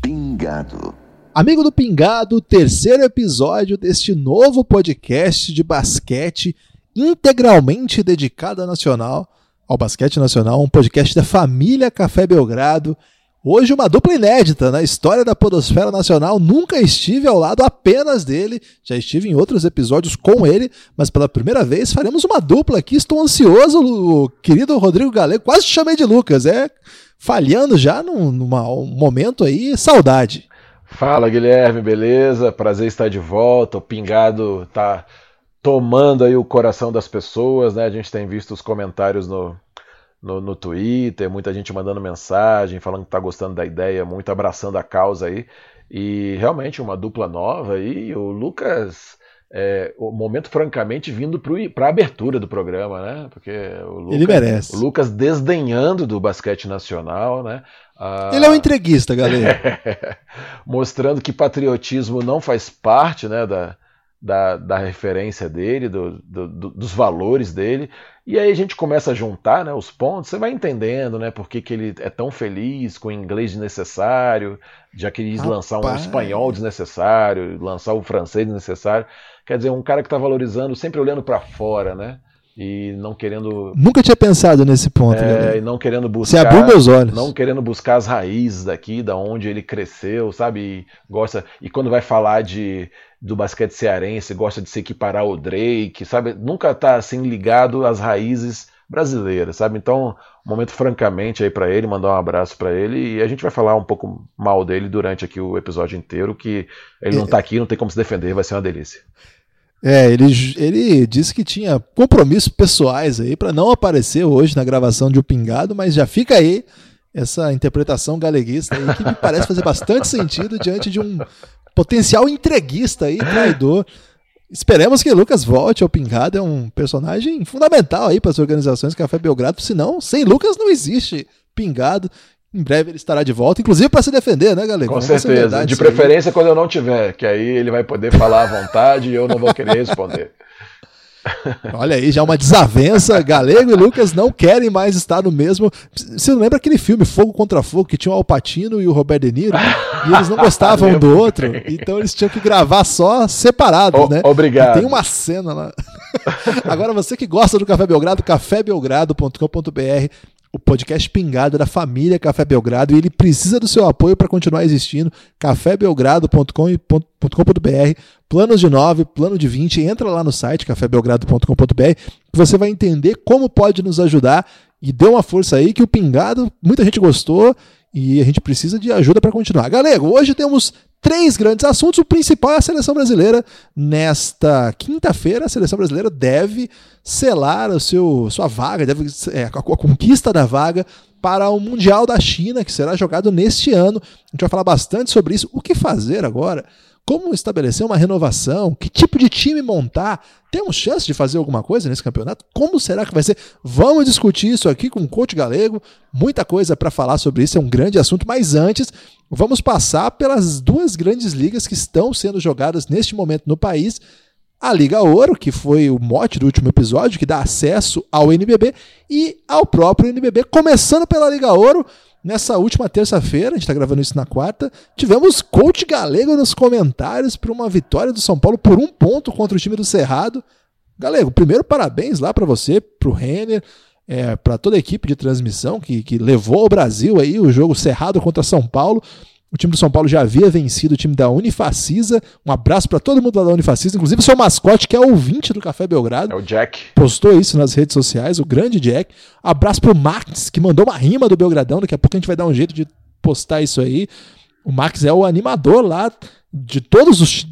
Pingado. Amigo do Pingado, terceiro episódio deste novo podcast de basquete integralmente dedicado ao Nacional, ao basquete nacional, um podcast da família Café Belgrado. Hoje uma dupla inédita na história da podosfera nacional. Nunca estive ao lado apenas dele, já estive em outros episódios com ele, mas pela primeira vez faremos uma dupla aqui. Estou ansioso, querido Rodrigo Galego. Quase te chamei de Lucas, é falhando já num, um momento aí, saudade. Fala Guilherme, beleza? Prazer estar de volta. O Pingado tá tomando aí o coração das pessoas, né? A gente tem visto os comentários no, no, no Twitter, muita gente mandando mensagem, falando que tá gostando da ideia, muito abraçando a causa aí. E realmente uma dupla nova aí. O Lucas é, o momento, francamente, vindo para a abertura do programa, né? Porque o Lucas, Ele merece. O Lucas desdenhando do basquete nacional, né? Ah, Ele é um entreguista, galera. mostrando que patriotismo não faz parte né, da, da, da referência dele, do, do, do, dos valores dele. E aí a gente começa a juntar né, os pontos, você vai entendendo né, por que, que ele é tão feliz com o inglês desnecessário, já que ele quis lançar um espanhol desnecessário, lançar o francês desnecessário. Quer dizer, um cara que está valorizando, sempre olhando para fora, né? E não querendo. Nunca tinha pensado nesse ponto. É, e não querendo buscar. Você abriu meus olhos. Não querendo buscar as raízes daqui, da onde ele cresceu, sabe? E gosta. E quando vai falar de do basquete cearense, gosta de se equiparar ao Drake, sabe? Nunca tá assim ligado às raízes brasileiras, sabe? Então, um momento francamente aí para ele, mandar um abraço para ele e a gente vai falar um pouco mal dele durante aqui o episódio inteiro, que ele não tá aqui, não tem como se defender, vai ser uma delícia. É, ele, ele disse que tinha compromissos pessoais aí para não aparecer hoje na gravação de O Pingado, mas já fica aí essa interpretação galeguista aí que me parece fazer bastante sentido diante de um potencial entreguista aí, traidor. Esperemos que Lucas volte ao Pingado, é um personagem fundamental aí para as organizações Café Belgrado, senão sem Lucas não existe Pingado. Em breve ele estará de volta, inclusive para se defender, né, galera? Com certeza. De preferência aí. quando eu não tiver, que aí ele vai poder falar à vontade e eu não vou querer responder. Olha aí, já uma desavença. Galego e Lucas não querem mais estar no mesmo. Você não lembra aquele filme Fogo contra Fogo que tinha o Alpatino e o Robert De Niro? e eles não gostavam um do outro, então eles tinham que gravar só separados, o, né? Obrigado. E tem uma cena lá. Agora você que gosta do Café Belgrado, cafébelgrado.com.br o podcast pingado da família Café Belgrado e ele precisa do seu apoio para continuar existindo. cafébelgrado.com.br, planos de 9, plano de 20, entra lá no site cafébelgrado.com.br que você vai entender como pode nos ajudar. E dê uma força aí que o pingado, muita gente gostou e a gente precisa de ajuda para continuar. Galego, hoje temos três grandes assuntos. O principal é a seleção brasileira. Nesta quinta-feira, a seleção brasileira deve selar o seu, sua vaga, deve, é, a, a conquista da vaga para o Mundial da China, que será jogado neste ano. A gente vai falar bastante sobre isso. O que fazer agora? Como estabelecer uma renovação? Que tipo de time montar? Temos chance de fazer alguma coisa nesse campeonato? Como será que vai ser? Vamos discutir isso aqui com o coach galego. Muita coisa para falar sobre isso, é um grande assunto. Mas antes, vamos passar pelas duas grandes ligas que estão sendo jogadas neste momento no país. A Liga Ouro, que foi o mote do último episódio, que dá acesso ao NBB, e ao próprio NBB, começando pela Liga Ouro. Nessa última terça-feira, a gente está gravando isso na quarta, tivemos coach galego nos comentários para uma vitória do São Paulo por um ponto contra o time do Cerrado. Galego, primeiro parabéns lá para você, para o Renner, é, para toda a equipe de transmissão que, que levou ao Brasil aí o jogo Cerrado contra São Paulo. O time do São Paulo já havia vencido o time da Unifacisa. Um abraço para todo mundo lá da Unifacisa, inclusive o seu mascote, que é ouvinte do Café Belgrado. É o Jack. Postou isso nas redes sociais, o grande Jack. Abraço pro Max, que mandou uma rima do Belgradão. Daqui a pouco a gente vai dar um jeito de postar isso aí. O Max é o animador lá de todos os,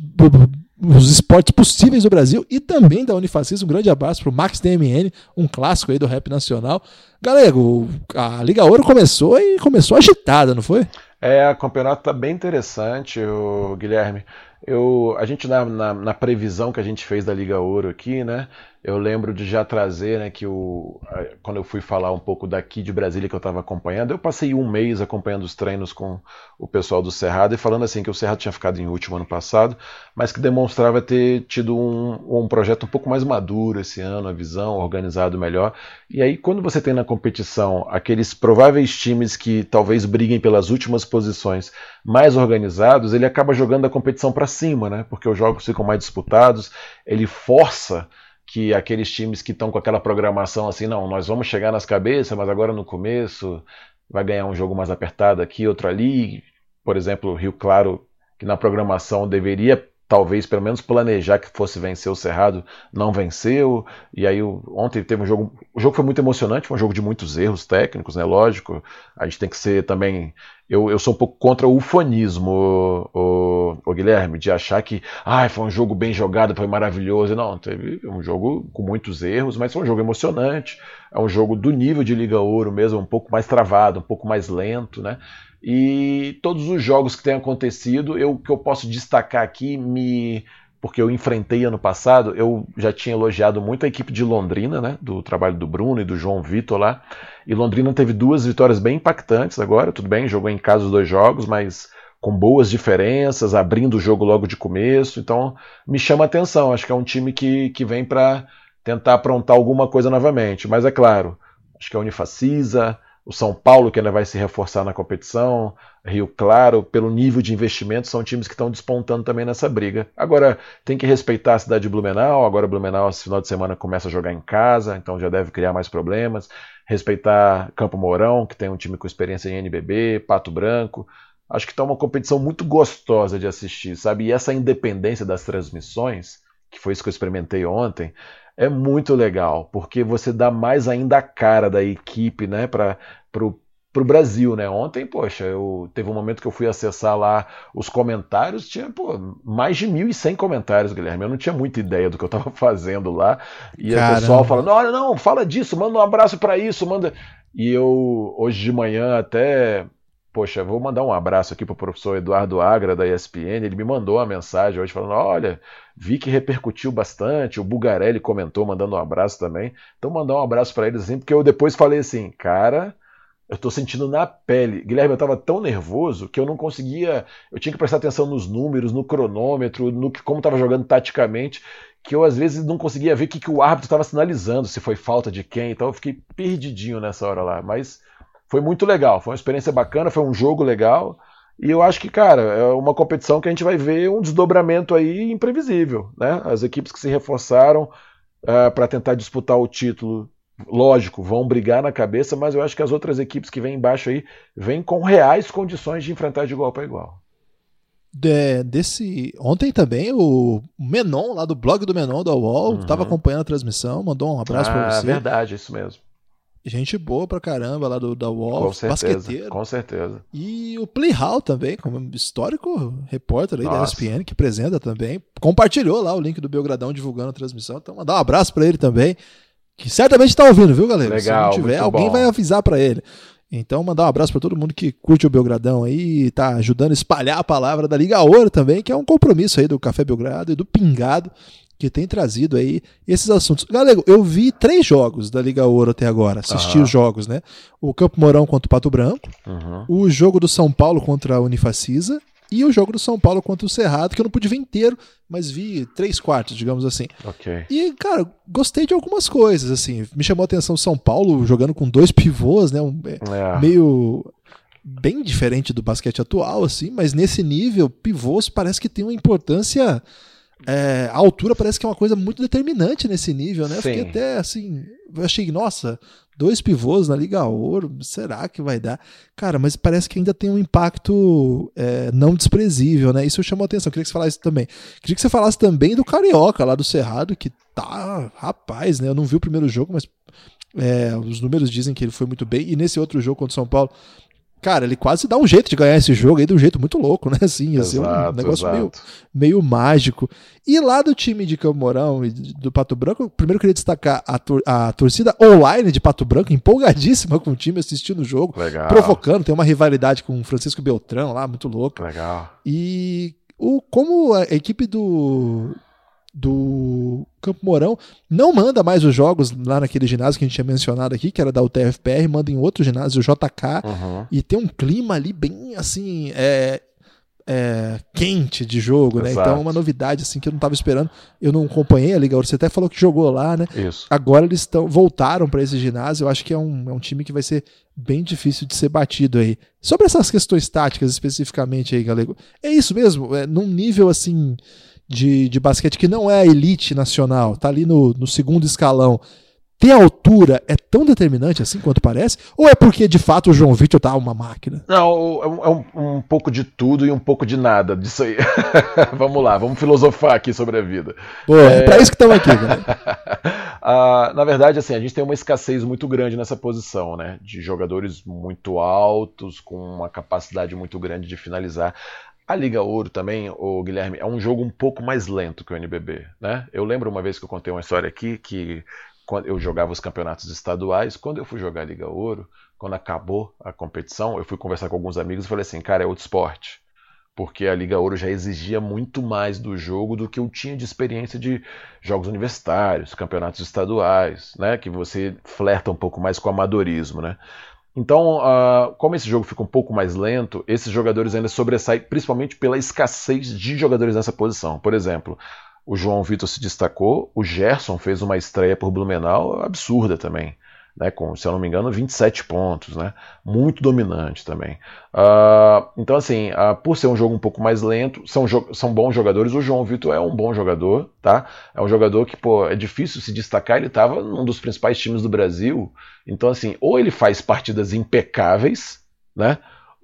os esportes possíveis do Brasil e também da Unifacisa. Um grande abraço pro Max DMN, um clássico aí do rap nacional. Galego, a Liga Ouro começou e começou agitada, não foi? É, o campeonato está bem interessante, o Guilherme. Eu, a gente na, na, na, previsão que a gente fez da Liga Ouro aqui, né? Eu lembro de já trazer, né, que o, quando eu fui falar um pouco daqui de Brasília que eu estava acompanhando, eu passei um mês acompanhando os treinos com o pessoal do Cerrado e falando assim que o Cerrado tinha ficado em último ano passado, mas que demonstrava ter tido um, um projeto um pouco mais maduro esse ano, a visão organizado melhor. E aí, quando você tem na competição aqueles prováveis times que talvez briguem pelas últimas posições mais organizados, ele acaba jogando a competição para cima, né? Porque os jogos ficam mais disputados, ele força que aqueles times que estão com aquela programação assim, não, nós vamos chegar nas cabeças, mas agora no começo vai ganhar um jogo mais apertado aqui, outro ali. Por exemplo, o Rio Claro, que na programação deveria talvez pelo menos planejar que fosse vencer o Cerrado, não venceu. E aí ontem teve um jogo, o jogo foi muito emocionante, foi um jogo de muitos erros técnicos, né? Lógico, a gente tem que ser também eu, eu sou um pouco contra o ufanismo, o, o, Guilherme, de achar que ah, foi um jogo bem jogado, foi maravilhoso. Não, teve um jogo com muitos erros, mas foi um jogo emocionante. É um jogo do nível de Liga Ouro mesmo, um pouco mais travado, um pouco mais lento, né? E todos os jogos que têm acontecido, eu que eu posso destacar aqui, me porque eu enfrentei ano passado, eu já tinha elogiado muito a equipe de Londrina, né, do trabalho do Bruno e do João Vitor lá. E Londrina teve duas vitórias bem impactantes agora, tudo bem, jogou em casa os dois jogos, mas com boas diferenças, abrindo o jogo logo de começo. Então, me chama atenção. Acho que é um time que, que vem para tentar aprontar alguma coisa novamente. Mas é claro, acho que a Unifacisa, o São Paulo, que ainda vai se reforçar na competição, Rio Claro, pelo nível de investimento, são times que estão despontando também nessa briga. Agora, tem que respeitar a cidade de Blumenau. Agora, Blumenau, esse final de semana, começa a jogar em casa, então já deve criar mais problemas respeitar Campo Mourão, que tem um time com experiência em NBB, Pato Branco. Acho que está uma competição muito gostosa de assistir, sabe? E essa independência das transmissões, que foi isso que eu experimentei ontem, é muito legal, porque você dá mais ainda a cara da equipe, né, para o para o Brasil, né? Ontem, poxa, eu teve um momento que eu fui acessar lá os comentários, tinha pô, mais de 1.100 comentários, Guilherme. Eu não tinha muita ideia do que eu estava fazendo lá. E o pessoal falando: olha, não, fala disso, manda um abraço para isso, manda. E eu, hoje de manhã, até. Poxa, vou mandar um abraço aqui para o professor Eduardo Agra, da ESPN. Ele me mandou uma mensagem hoje falando: olha, vi que repercutiu bastante. O Bugarelli comentou, mandando um abraço também. Então, mandar um abraço para eles, assim, porque eu depois falei assim, cara eu tô sentindo na pele. Guilherme, eu tava tão nervoso que eu não conseguia. Eu tinha que prestar atenção nos números, no cronômetro, no que como tava jogando taticamente, que eu às vezes não conseguia ver o que, que o árbitro estava sinalizando, se foi falta de quem. Então eu fiquei perdidinho nessa hora lá. Mas foi muito legal, foi uma experiência bacana, foi um jogo legal. E eu acho que, cara, é uma competição que a gente vai ver um desdobramento aí imprevisível. Né? As equipes que se reforçaram uh, eh, para tentar disputar o título lógico, vão brigar na cabeça, mas eu acho que as outras equipes que vêm embaixo aí vêm com reais condições de enfrentar de igual para igual. De, desse ontem também o Menon lá do blog do Menon da UOL estava uhum. acompanhando a transmissão, mandou um abraço ah, para você. verdade, isso mesmo. Gente boa pra caramba lá do, da UOL, com certeza, basqueteiro. Com certeza. E o Playhall também, como histórico repórter aí Nossa. da ESPN, que apresenta também. Compartilhou lá o link do Belgradão divulgando a transmissão. Então, mandar um abraço para ele também. Que certamente está ouvindo, viu, galera? Legal, Se não tiver, alguém bom. vai avisar para ele. Então, mandar um abraço para todo mundo que curte o Belgradão aí, tá ajudando a espalhar a palavra da Liga Ouro também, que é um compromisso aí do Café Belgrado e do Pingado, que tem trazido aí esses assuntos. Galego, eu vi três jogos da Liga Ouro até agora, assisti uhum. os jogos, né? O Campo Mourão contra o Pato Branco, uhum. o jogo do São Paulo contra a Unifacisa e o jogo do São Paulo contra o Cerrado, que eu não pude ver inteiro, mas vi três quartos, digamos assim. Ok. E, cara, gostei de algumas coisas, assim. Me chamou a atenção São Paulo jogando com dois pivôs, né? Um, é. Meio bem diferente do basquete atual, assim, mas nesse nível, pivôs parece que tem uma importância. É, a altura parece que é uma coisa muito determinante nesse nível, né? Eu fiquei até assim. Eu achei, nossa, Dois pivôs na Liga Ouro, será que vai dar? Cara, mas parece que ainda tem um impacto é, não desprezível, né? Isso chamou a atenção. Queria que você falasse também. Queria que você falasse também do Carioca, lá do Cerrado, que tá, rapaz, né? Eu não vi o primeiro jogo, mas é, os números dizem que ele foi muito bem. E nesse outro jogo contra o São Paulo, cara, ele quase dá um jeito de ganhar esse jogo aí de um jeito muito louco, né? Assim, ser um negócio meio, meio mágico. E lá do time de Campo Mourão e do Pato Branco, primeiro eu queria destacar a, tor a torcida online de Pato Branco, empolgadíssima com o time assistindo o jogo, Legal. provocando, tem uma rivalidade com o Francisco Beltrão lá, muito louco. Legal. E o, como a equipe do, do Campo Mourão. Não manda mais os jogos lá naquele ginásio que a gente tinha mencionado aqui, que era da UTFPR, manda em outro ginásio, o JK, uhum. e tem um clima ali bem assim. É, é, quente de jogo, né? Então é uma novidade assim que eu não estava esperando. Eu não acompanhei a Liga Ouro. Você até falou que jogou lá, né? Isso. Agora eles estão voltaram para esse ginásio. Eu acho que é um, é um time que vai ser bem difícil de ser batido aí. Sobre essas questões táticas especificamente aí, Galego, é isso mesmo. É num nível assim de, de basquete que não é a elite nacional, tá ali no, no segundo escalão ter altura é tão determinante assim quanto parece? Ou é porque de fato o João Vitor tá uma máquina? Não, é um, é um, um, pouco de tudo e um pouco de nada disso aí. vamos lá, vamos filosofar aqui sobre a vida. Pô, é, é pra isso que estamos aqui, ah, na verdade, assim, a gente tem uma escassez muito grande nessa posição, né? De jogadores muito altos, com uma capacidade muito grande de finalizar. A Liga Ouro também, o Guilherme, é um jogo um pouco mais lento que o NBB, né? Eu lembro uma vez que eu contei uma história aqui que quando eu jogava os campeonatos estaduais, quando eu fui jogar a Liga Ouro, quando acabou a competição, eu fui conversar com alguns amigos e falei assim, cara, é outro esporte. Porque a Liga Ouro já exigia muito mais do jogo do que eu tinha de experiência de jogos universitários, campeonatos estaduais, né? Que você flerta um pouco mais com o amadorismo, né? Então, uh, como esse jogo fica um pouco mais lento, esses jogadores ainda sobressaem principalmente pela escassez de jogadores nessa posição. Por exemplo, o João Vitor se destacou, o Gerson fez uma estreia por Blumenau absurda também. Né, com, se eu não me engano, 27 pontos, né, muito dominante também. Uh, então, assim, uh, por ser um jogo um pouco mais lento, são, são bons jogadores. O João Vitor é um bom jogador, tá? É um jogador que, pô, é difícil se destacar. Ele estava num dos principais times do Brasil. Então, assim, ou ele faz partidas impecáveis, né?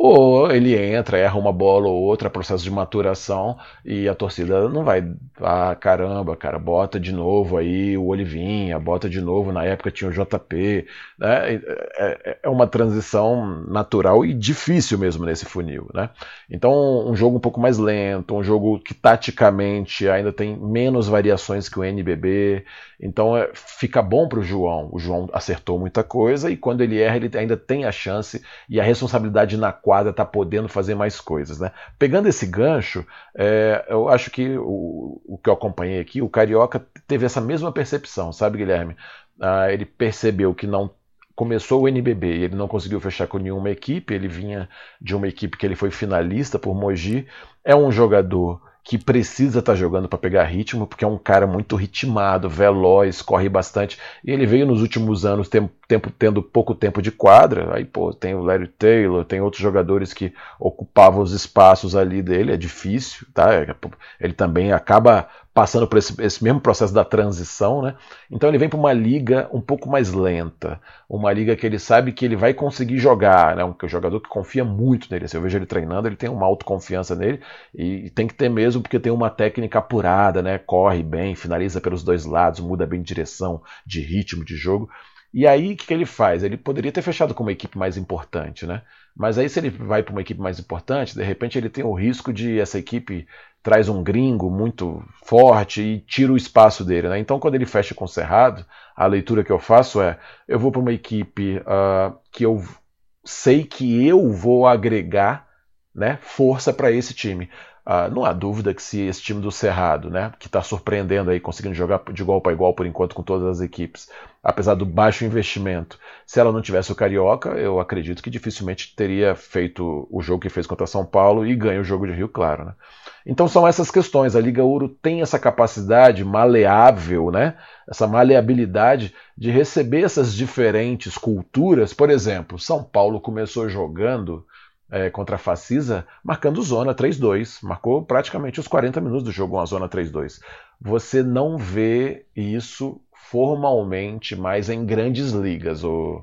Ou ele entra, erra uma bola ou outra, processo de maturação, e a torcida não vai, ah, caramba, cara, bota de novo aí o Olivinha, bota de novo, na época tinha o JP, né? É, é, é uma transição natural e difícil mesmo nesse funil, né? Então, um jogo um pouco mais lento, um jogo que taticamente ainda tem menos variações que o NBB, então é, fica bom para o João. O João acertou muita coisa e quando ele erra, ele ainda tem a chance e a responsabilidade na quadra está podendo fazer mais coisas. Né? Pegando esse gancho, é, eu acho que o, o, que eu acompanhei aqui, o Carioca teve essa mesma percepção, sabe, Guilherme? Ah, ele percebeu que não começou o NBB ele não conseguiu fechar com nenhuma equipe, ele vinha de uma equipe que ele foi finalista por Mogi. É um jogador que precisa estar tá jogando para pegar ritmo, porque é um cara muito ritmado, veloz, corre bastante. E ele veio nos últimos anos tem, tempo, tendo pouco tempo de quadra. Aí, pô, tem o Larry Taylor, tem outros jogadores que ocupavam os espaços ali dele. É difícil, tá? Ele também acaba passando por esse, esse, mesmo processo da transição, né? Então ele vem para uma liga um pouco mais lenta, uma liga que ele sabe que ele vai conseguir jogar, né? Um, jogador que confia muito nele. Se eu vejo ele treinando, ele tem uma autoconfiança nele e tem que ter mesmo porque tem uma técnica apurada, né? Corre bem, finaliza pelos dois lados, muda bem de direção, de ritmo de jogo. E aí o que, que ele faz? Ele poderia ter fechado com uma equipe mais importante, né? Mas aí se ele vai para uma equipe mais importante, de repente ele tem o risco de essa equipe traz um gringo muito forte e tira o espaço dele. Né? Então, quando ele fecha com o Cerrado, a leitura que eu faço é: eu vou para uma equipe uh, que eu sei que eu vou agregar né, força para esse time. Uh, não há dúvida que se esse time do Cerrado, né, que está surpreendendo aí, conseguindo jogar de igual para igual por enquanto com todas as equipes, apesar do baixo investimento, se ela não tivesse o Carioca, eu acredito que dificilmente teria feito o jogo que fez contra São Paulo e ganha o jogo de Rio Claro. Né? Então são essas questões. A Liga Ouro tem essa capacidade maleável, né, essa maleabilidade de receber essas diferentes culturas. Por exemplo, São Paulo começou jogando é, contra a Facisa, marcando zona 3-2. Marcou praticamente os 40 minutos do jogo uma zona 3-2. Você não vê isso formalmente mais em grandes ligas, o,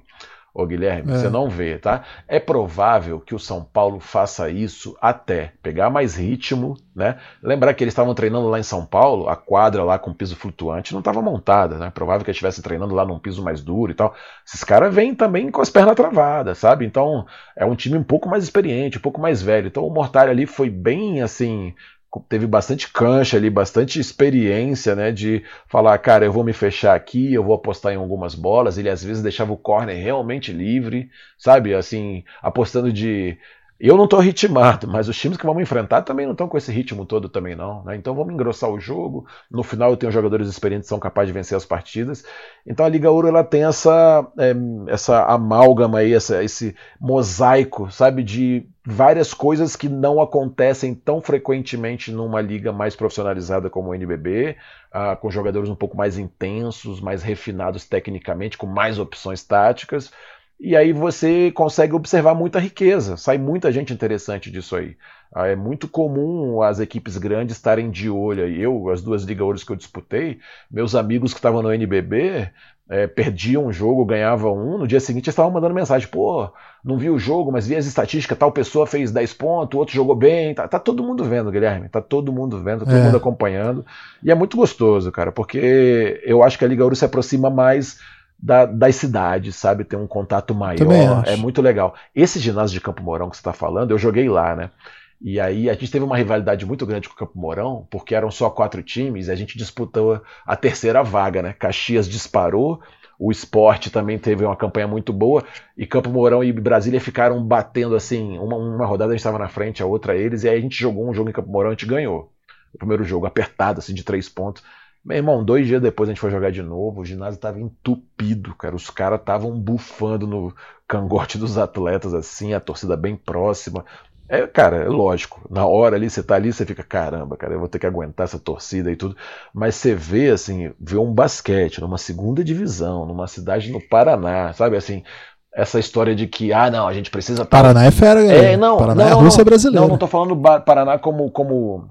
ô Guilherme, é. você não vê, tá? É provável que o São Paulo faça isso até pegar mais ritmo, né? Lembrar que eles estavam treinando lá em São Paulo, a quadra lá com piso flutuante não estava montada, né? Provável que eles estivessem treinando lá num piso mais duro e tal. Esses caras vêm também com as pernas travadas, sabe? Então é um time um pouco mais experiente, um pouco mais velho. Então o Mortalha ali foi bem assim teve bastante cancha ali, bastante experiência, né, de falar, cara, eu vou me fechar aqui, eu vou apostar em algumas bolas. Ele às vezes deixava o corner realmente livre, sabe, assim, apostando de Eu não estou ritmado, mas os times que vamos enfrentar também não estão com esse ritmo todo também não. Né? Então vamos engrossar o jogo. No final eu tenho jogadores experientes que são capazes de vencer as partidas. Então a Liga Ouro ela tem essa, é, essa amálgama aí, essa, esse mosaico, sabe, de várias coisas que não acontecem tão frequentemente numa liga mais profissionalizada como o NBB, ah, com jogadores um pouco mais intensos, mais refinados tecnicamente, com mais opções táticas. E aí você consegue observar muita riqueza, sai muita gente interessante disso aí. Ah, é muito comum as equipes grandes estarem de olho. Eu, as duas Liga Ouros que eu disputei, meus amigos que estavam no NBB é, perdiam um jogo, ganhavam um, no dia seguinte eles estavam mandando mensagem: pô, não vi o jogo, mas vi as estatísticas, tal pessoa fez 10 pontos, outro jogou bem. Tá, tá todo mundo vendo, Guilherme, tá todo mundo vendo, todo é. mundo acompanhando. E é muito gostoso, cara, porque eu acho que a Liga Ouro se aproxima mais da, das cidades, sabe? Tem um contato maior. É muito legal. Esse ginásio de Campo Mourão que você está falando, eu joguei lá, né? E aí a gente teve uma rivalidade muito grande com o Campo Mourão, porque eram só quatro times e a gente disputou a terceira vaga, né? Caxias disparou, o esporte também teve uma campanha muito boa, e Campo Mourão e Brasília ficaram batendo assim, uma, uma rodada a gente estava na frente, a outra eles, e aí a gente jogou um jogo em Campo Mourão e a gente ganhou. O primeiro jogo, apertado, assim, de três pontos. Meu irmão, dois dias depois a gente foi jogar de novo, o ginásio estava entupido, cara. Os caras estavam bufando no cangote dos atletas, assim, a torcida bem próxima. É, cara, é lógico. Na hora ali, você tá ali, você fica, caramba, cara, eu vou ter que aguentar essa torcida e tudo. Mas você vê, assim, vê um basquete numa segunda divisão, numa cidade no Paraná, sabe? Assim, essa história de que, ah, não, a gente precisa. Paraná é fera, galera. É, não, Paraná não, é Rússia brasileira. Não, não tô falando Paraná como. como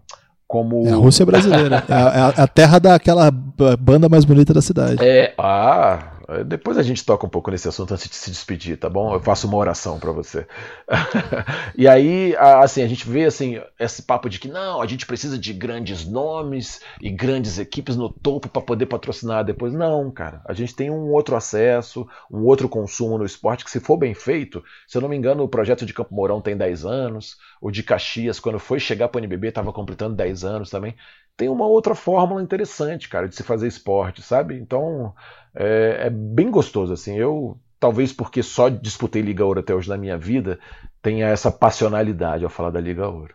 como... É a Rússia brasileira. é, a, é a terra daquela banda mais bonita da cidade. É, ah, depois a gente toca um pouco nesse assunto antes de se despedir, tá bom? Eu faço uma oração para você. e aí, assim, a gente vê assim esse papo de que não, a gente precisa de grandes nomes e grandes equipes no topo para poder patrocinar depois. Não, cara. A gente tem um outro acesso, um outro consumo no esporte que se for bem feito, se eu não me engano, o projeto de Campo Mourão tem 10 anos, o de Caxias, quando foi chegar para o NBB, estava completando 10 anos também. Tem uma outra fórmula interessante, cara, de se fazer esporte, sabe? Então, é, é bem gostoso, assim. Eu, talvez porque só disputei Liga Ouro até hoje na minha vida, tenha essa passionalidade ao falar da Liga Ouro.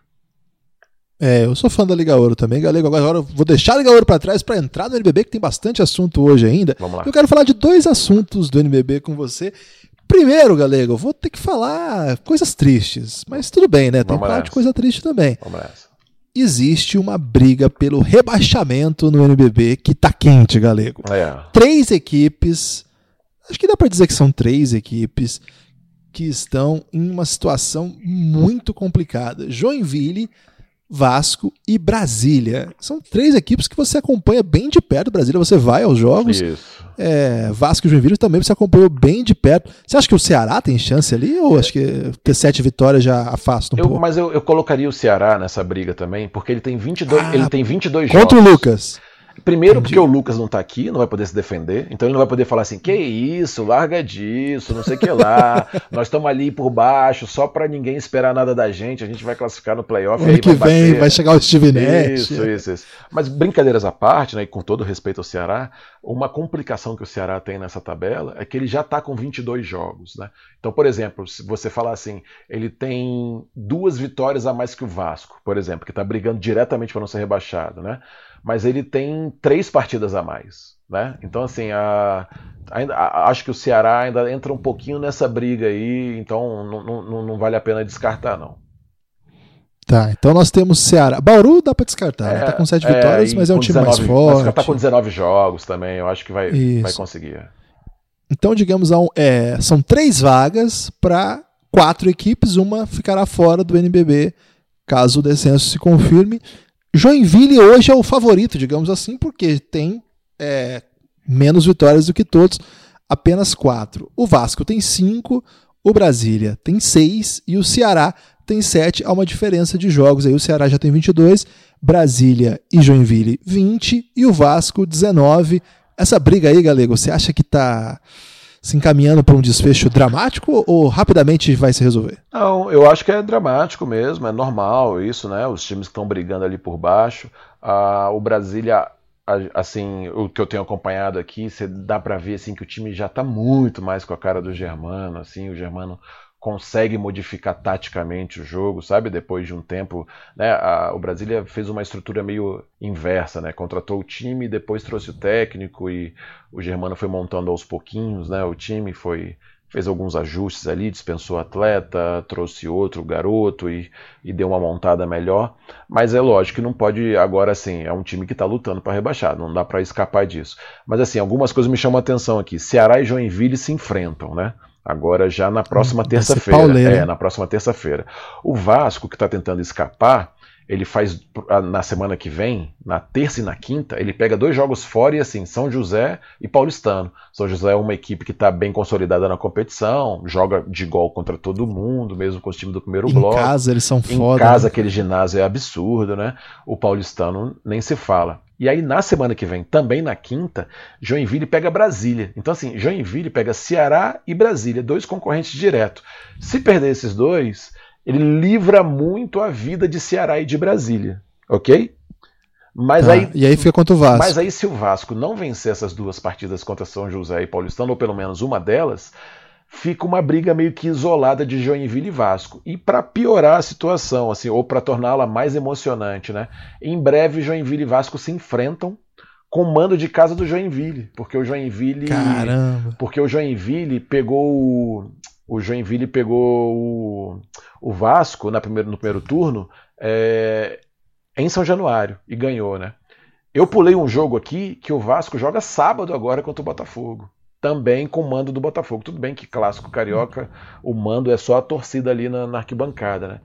É, eu sou fã da Liga Ouro também, Galego. Agora eu vou deixar a Liga Ouro para trás para entrar no NBB, que tem bastante assunto hoje ainda. Vamos lá. Eu quero falar de dois assuntos do NBB com você. Primeiro, Galego, eu vou ter que falar coisas tristes, mas tudo bem, né? Tem que falar de coisa triste também. Vamos nessa existe uma briga pelo rebaixamento no NBB que tá quente, galego. É. Três equipes, acho que dá para dizer que são três equipes que estão em uma situação muito complicada. Joinville Vasco e Brasília. São três equipes que você acompanha bem de perto. Brasília, você vai aos jogos. Isso. É, Vasco e Joinville também você acompanhou bem de perto. Você acha que o Ceará tem chance ali? Ou acho que ter sete vitórias já afasta um eu, pouco? Mas eu, eu, colocaria o Ceará nessa briga também, porque ele tem 22, ah, ele tem 22 contra jogos. Contra o Lucas. Primeiro, Entendi. porque o Lucas não tá aqui, não vai poder se defender, então ele não vai poder falar assim: que isso, larga disso, não sei o que lá, nós estamos ali por baixo só para ninguém esperar nada da gente, a gente vai classificar no playoff. Ano que vem bater. vai chegar o Steve Nash. Isso, isso, isso. Mas brincadeiras à parte, né, e com todo respeito ao Ceará, uma complicação que o Ceará tem nessa tabela é que ele já está com 22 jogos. Né? Então, por exemplo, se você falar assim, ele tem duas vitórias a mais que o Vasco, por exemplo, que está brigando diretamente para não ser rebaixado, né? Mas ele tem três partidas a mais. Né? Então, assim, a, ainda, a, acho que o Ceará ainda entra um pouquinho nessa briga aí, então não, não, não vale a pena descartar, não. Tá, então nós temos Ceará. Bauru dá para descartar, é, né? tá com sete é, vitórias, mas é um time 19, mais forte. Mas tá com 19 jogos também, eu acho que vai, vai conseguir. Então, digamos, é, são três vagas para quatro equipes, uma ficará fora do NBB, caso o descenso se confirme. Joinville hoje é o favorito, digamos assim, porque tem é, menos vitórias do que todos, apenas quatro. O Vasco tem cinco, o Brasília tem seis e o Ceará tem sete. Há uma diferença de jogos aí. O Ceará já tem 22, Brasília e Joinville 20 e o Vasco 19. Essa briga aí, Galego, você acha que tá se encaminhando para um desfecho dramático ou rapidamente vai se resolver? Não, eu acho que é dramático mesmo, é normal isso, né? Os times que estão brigando ali por baixo. Ah, o Brasília, assim, o que eu tenho acompanhado aqui, você dá para ver assim que o time já está muito mais com a cara do Germano, assim, o Germano consegue modificar taticamente o jogo, sabe? Depois de um tempo, né? A, o Brasília fez uma estrutura meio inversa, né? Contratou o time, depois trouxe o técnico e o Germano foi montando aos pouquinhos, né? O time foi fez alguns ajustes ali, dispensou atleta, trouxe outro garoto e, e deu uma montada melhor. Mas é lógico que não pode agora assim, é um time que está lutando para rebaixar, não dá para escapar disso. Mas assim, algumas coisas me chamam a atenção aqui. Ceará e Joinville se enfrentam, né? Agora já na próxima terça-feira. É, na próxima terça-feira. O Vasco, que está tentando escapar, ele faz na semana que vem, na terça e na quinta, ele pega dois jogos fora e assim, São José e Paulistano. São José é uma equipe que está bem consolidada na competição, joga de gol contra todo mundo, mesmo com os times do primeiro em bloco. Em casa eles são foda. Em casa né? aquele ginásio é absurdo, né? O Paulistano nem se fala. E aí na semana que vem, também na quinta, Joinville pega Brasília. Então assim, Joinville pega Ceará e Brasília, dois concorrentes direto. Se perder esses dois, ele livra muito a vida de Ceará e de Brasília, ok? Mas tá, aí, e aí fica contra o Vasco. Mas aí, se o Vasco não vencer essas duas partidas contra São José e Paulistano, ou pelo menos uma delas, fica uma briga meio que isolada de Joinville e Vasco. E para piorar a situação, assim, ou para torná-la mais emocionante, né? Em breve, Joinville e Vasco se enfrentam com mando de casa do Joinville, porque o Joinville, Caramba. porque o Joinville pegou o, o Joinville pegou o, o Vasco na primeiro, no primeiro turno é, em São Januário e ganhou, né? Eu pulei um jogo aqui que o Vasco joga sábado agora contra o Botafogo. Também com o mando do Botafogo. Tudo bem que clássico carioca, o mando é só a torcida ali na, na arquibancada, né?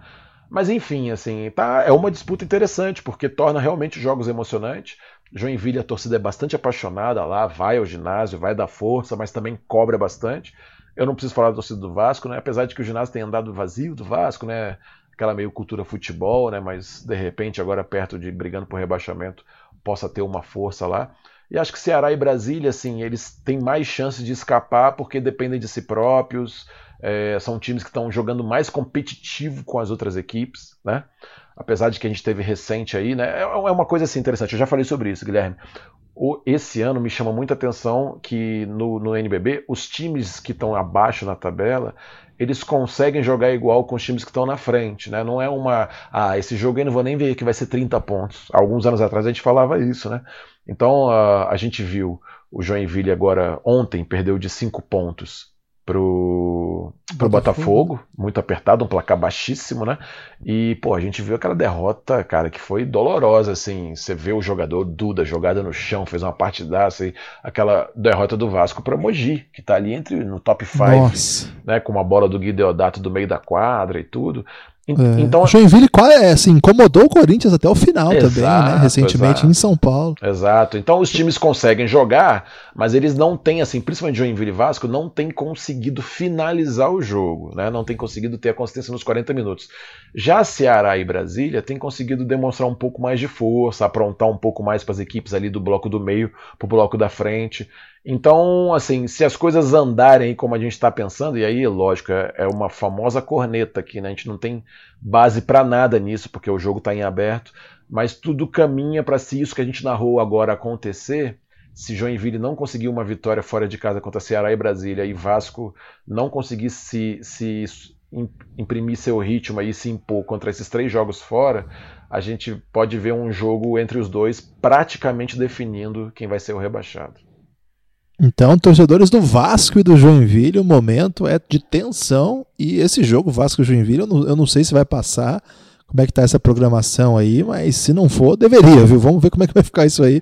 Mas enfim, assim, tá, é uma disputa interessante, porque torna realmente jogos emocionantes. Joinville, a torcida é bastante apaixonada lá, vai ao ginásio, vai dar força, mas também cobra bastante. Eu não preciso falar da torcida do Vasco, né? Apesar de que o ginásio tenha andado vazio do Vasco, né? Aquela meio cultura futebol, né? Mas de repente, agora perto de brigando por rebaixamento, possa ter uma força lá. E acho que Ceará e Brasília, assim, eles têm mais chances de escapar porque dependem de si próprios. É, são times que estão jogando mais competitivo com as outras equipes, né? Apesar de que a gente teve recente aí, né? É, é uma coisa assim interessante. Eu já falei sobre isso, Guilherme esse ano me chama muita atenção que no, no NBB os times que estão abaixo na tabela eles conseguem jogar igual com os times que estão na frente, né? Não é uma, ah, esse jogo aí não vou nem ver que vai ser 30 pontos. Alguns anos atrás a gente falava isso, né? Então a, a gente viu o Joinville agora ontem perdeu de 5 pontos pro, pro Botafogo. Botafogo, muito apertado, um placar baixíssimo, né? E, pô, a gente viu aquela derrota, cara, que foi dolorosa, assim. Você vê o jogador Duda jogada no chão, fez uma partidaça e aquela derrota do Vasco para Mogi, que tá ali entre no top 5, né? Com uma bola do Gui Deodato do meio da quadra e tudo. É. Então, o Joinville é, assim, incomodou o Corinthians até o final exato, também, né? Recentemente exato. em São Paulo. Exato. Então os times conseguem jogar, mas eles não têm, assim, principalmente Joinville e Vasco, não têm conseguido finalizar o jogo, né? Não tem conseguido ter a consistência nos 40 minutos. Já Ceará e Brasília têm conseguido demonstrar um pouco mais de força, aprontar um pouco mais para as equipes ali do bloco do meio para o bloco da frente. Então, assim, se as coisas andarem como a gente está pensando, e aí, lógico, é, é uma famosa corneta aqui, né? A gente não tem base para nada nisso, porque o jogo está em aberto, mas tudo caminha para se isso que a gente narrou agora acontecer. Se Joinville não conseguir uma vitória fora de casa contra Ceará e Brasília e Vasco não conseguir se, se imprimir seu ritmo e se impor contra esses três jogos fora, a gente pode ver um jogo entre os dois praticamente definindo quem vai ser o rebaixado. Então, torcedores do Vasco e do Joinville, o momento é de tensão e esse jogo Vasco e Joinville, eu não, eu não sei se vai passar, como é que tá essa programação aí, mas se não for, deveria, viu? Vamos ver como é que vai ficar isso aí,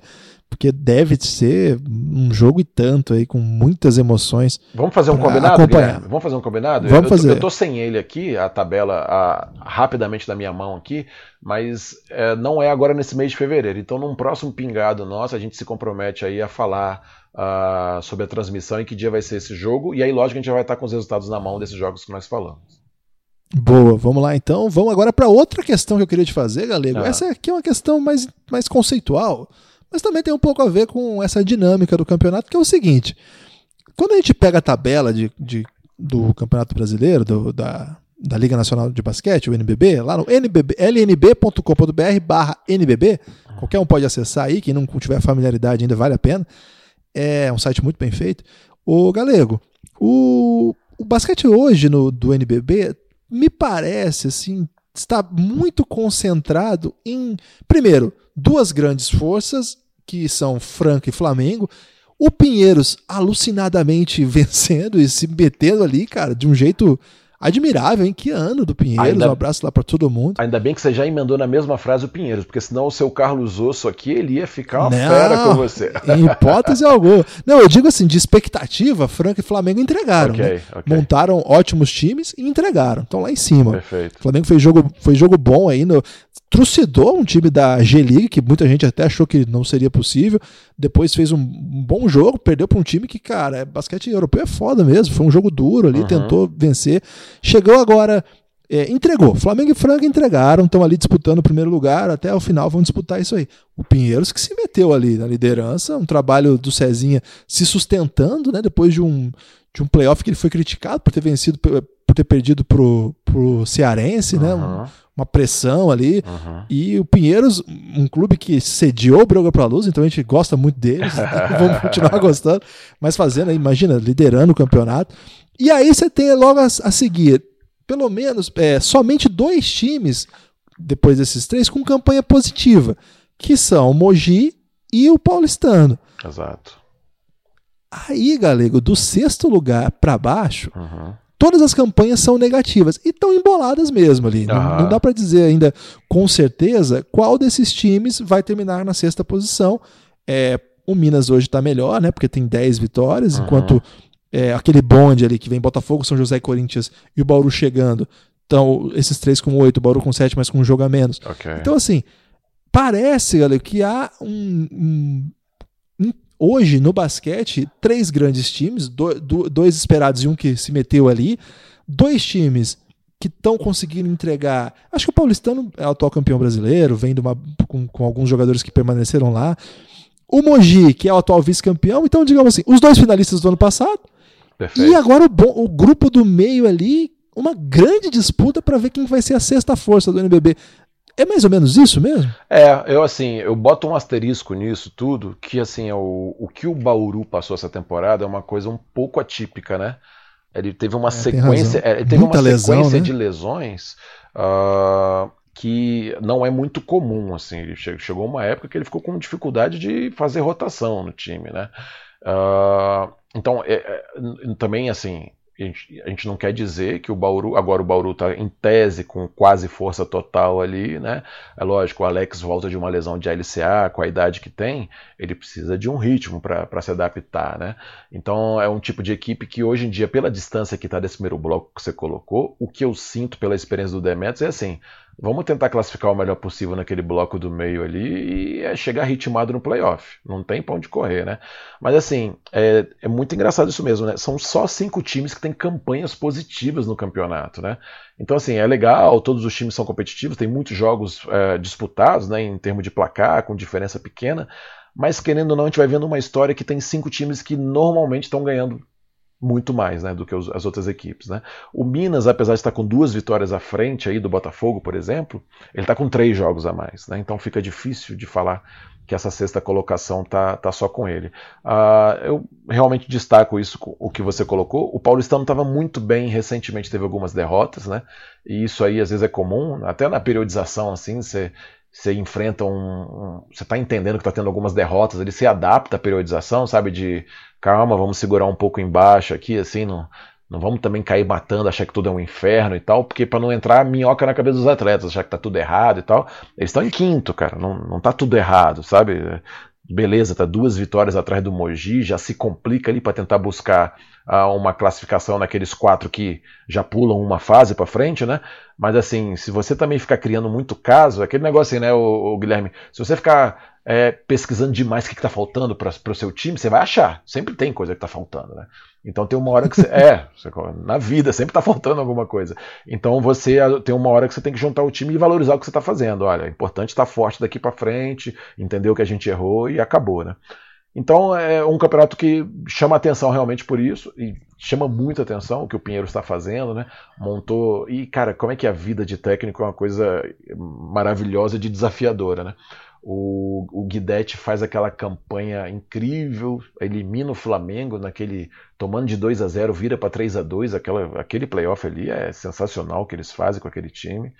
porque deve ser um jogo e tanto aí, com muitas emoções. Vamos fazer um combinado, acompanhar. Vamos fazer um combinado? Vamos eu, fazer. Eu tô sem ele aqui, a tabela a, rapidamente da minha mão aqui, mas é, não é agora nesse mês de fevereiro. Então, num próximo pingado nosso, a gente se compromete aí a falar uh, sobre a transmissão e que dia vai ser esse jogo. E aí, lógico, a gente já vai estar com os resultados na mão desses jogos que nós falamos. Boa, vamos lá então. Vamos agora para outra questão que eu queria te fazer, Galego. Ah. Essa aqui é uma questão mais, mais conceitual, mas também tem um pouco a ver com essa dinâmica do campeonato, que é o seguinte: quando a gente pega a tabela de, de do Campeonato Brasileiro, do, da, da Liga Nacional de Basquete, o NBB, lá no NBB, lnb.com.br barra NBB, qualquer um pode acessar aí, quem não tiver familiaridade ainda vale a pena. É um site muito bem feito. O Galego, o, o basquete hoje no, do NBB me parece assim está muito concentrado em primeiro duas grandes forças que são Franca e Flamengo. O Pinheiros alucinadamente vencendo e se metendo ali, cara, de um jeito admirável, hein? Que ano do Pinheiros. Ainda, um abraço lá para todo mundo. Ainda bem que você já emendou na mesma frase o Pinheiros, porque senão o seu Carlos Osso aqui, ele ia ficar uma Não, fera com você. Em hipótese alguma. Não, eu digo assim, de expectativa, Franca e Flamengo entregaram. Okay, né? okay. Montaram ótimos times e entregaram. Estão lá em cima. Perfeito. O Flamengo fez jogo, foi jogo bom aí no, trucidou um time da G-League, que muita gente até achou que não seria possível. Depois fez um, bom jogo, perdeu para um time que, cara, é, basquete europeu é foda mesmo. Foi um jogo duro ali, uhum. tentou vencer. Chegou agora, é, entregou. Flamengo e Franca entregaram, estão ali disputando o primeiro lugar, até o final vão disputar isso aí. O Pinheiros que se meteu ali na liderança, um trabalho do Cezinha se sustentando, né, depois de um, de um playoff que ele foi criticado por ter vencido, por ter perdido pro, pro Cearense, uhum. né, um, uma pressão ali. Uhum. E o Pinheiros, um clube que sediou o Broga para a Luz, então a gente gosta muito deles, vamos continuar gostando, mas fazendo, imagina, liderando o campeonato. E aí você tem logo a, a seguir, pelo menos, é, somente dois times, depois desses três, com campanha positiva, que são o Mogi e o Paulistano. Exato. Aí, galego, do sexto lugar para baixo, uhum todas as campanhas são negativas e estão emboladas mesmo ali. Não, não, dá para dizer ainda com certeza qual desses times vai terminar na sexta posição. É, o Minas hoje está melhor, né? Porque tem 10 vitórias, uhum. enquanto é, aquele bonde ali que vem Botafogo, São José e Corinthians e o Bauru chegando. Então, esses três com oito, o Bauru com sete, mas com um jogo a menos. Okay. Então, assim, parece, galera, que há um, um, hoje no basquete, três grandes times, do, do, dois esperados e um que se meteu ali, dois times que estão conseguindo entregar. Acho que o Paulistano é o atual campeão brasileiro, vem uma, com, com alguns jogadores que permaneceram lá. O Mogi, que é o atual vice-campeão, então, digamos assim, os dois finalistas do ano passado. Perfeito. E agora o, o grupo do meio ali, uma grande disputa para ver quem vai ser a sexta força do NBB. É mais ou menos isso mesmo? É, eu assim, eu boto um asterisco nisso tudo, que assim, é o, o que o Bauru passou essa temporada é uma coisa um pouco atípica, né? Ele teve uma é, sequência, é, ele teve Muita uma lesão, sequência né? de lesões uh, que não é muito comum, assim. Ele chegou uma época que ele ficou com dificuldade de fazer rotação no time, né? Uh, então, é, é, também assim, a gente, a gente, não quer dizer que o Bauru, agora o Bauru está em tese com quase força total ali, né? É lógico, o Alex volta de uma lesão de LCA, com a idade que tem, ele precisa de um ritmo para se adaptar, né? Então é um tipo de equipe que hoje em dia, pela distância que está desse primeiro bloco que você colocou, o que eu sinto pela experiência do Demetrius é assim, Vamos tentar classificar o melhor possível naquele bloco do meio ali e é chegar ritmado no playoff. Não tem pão de correr, né? Mas assim, é, é, muito engraçado isso mesmo, né? São só cinco times que têm campanhas positivas no campeonato, né? Então, assim, é legal, todos os times são competitivos, tem muitos jogos é, disputados, né? Em termos de placar, com diferença pequena. Mas querendo ou não, a gente vai vendo uma história que tem cinco times que normalmente estão ganhando muito mais né, do que as outras equipes. Né? O Minas, apesar de estar com duas vitórias à frente aí do Botafogo, por exemplo, ele está com três jogos a mais. Né? Então fica difícil de falar que essa sexta colocação tá, tá só com ele. Uh, eu realmente destaco isso, o que você colocou. O Paulistano estava muito bem, recentemente teve algumas derrotas, né? E isso aí às vezes é comum, até na periodização, assim, você você enfrenta um, um você está entendendo que está tendo algumas derrotas, ele se adapta à periodização, sabe? De calma, vamos segurar um pouco embaixo aqui, assim, não, não vamos também cair matando, achar que tudo é um inferno e tal, porque para não entrar minhoca na cabeça dos atletas, achar que tá tudo errado e tal. Eles estão em quinto, cara, não, não tá tudo errado, sabe? Beleza, tá duas vitórias atrás do Mogi, já se complica ali para tentar buscar uh, uma classificação naqueles quatro que já pulam uma fase para frente, né? Mas assim, se você também ficar criando muito caso, aquele negócio assim, né, o Guilherme, se você ficar é, pesquisando demais o que está faltando para o seu time, você vai achar. Sempre tem coisa que está faltando, né? Então tem uma hora que você. é, você, na vida sempre está faltando alguma coisa. Então você tem uma hora que você tem que juntar o time e valorizar o que você está fazendo. Olha, é importante estar tá forte daqui para frente, entender o que a gente errou e acabou, né? Então é um campeonato que chama atenção realmente por isso e chama muita atenção o que o Pinheiro está fazendo, né? Montou e cara, como é que a vida de técnico é uma coisa maravilhosa, de desafiadora, né? O, o Guidetti faz aquela campanha incrível, elimina o Flamengo naquele tomando de 2 a 0 vira para 3 a 2 aquela, aquele playoff ali é sensacional que eles fazem com aquele time.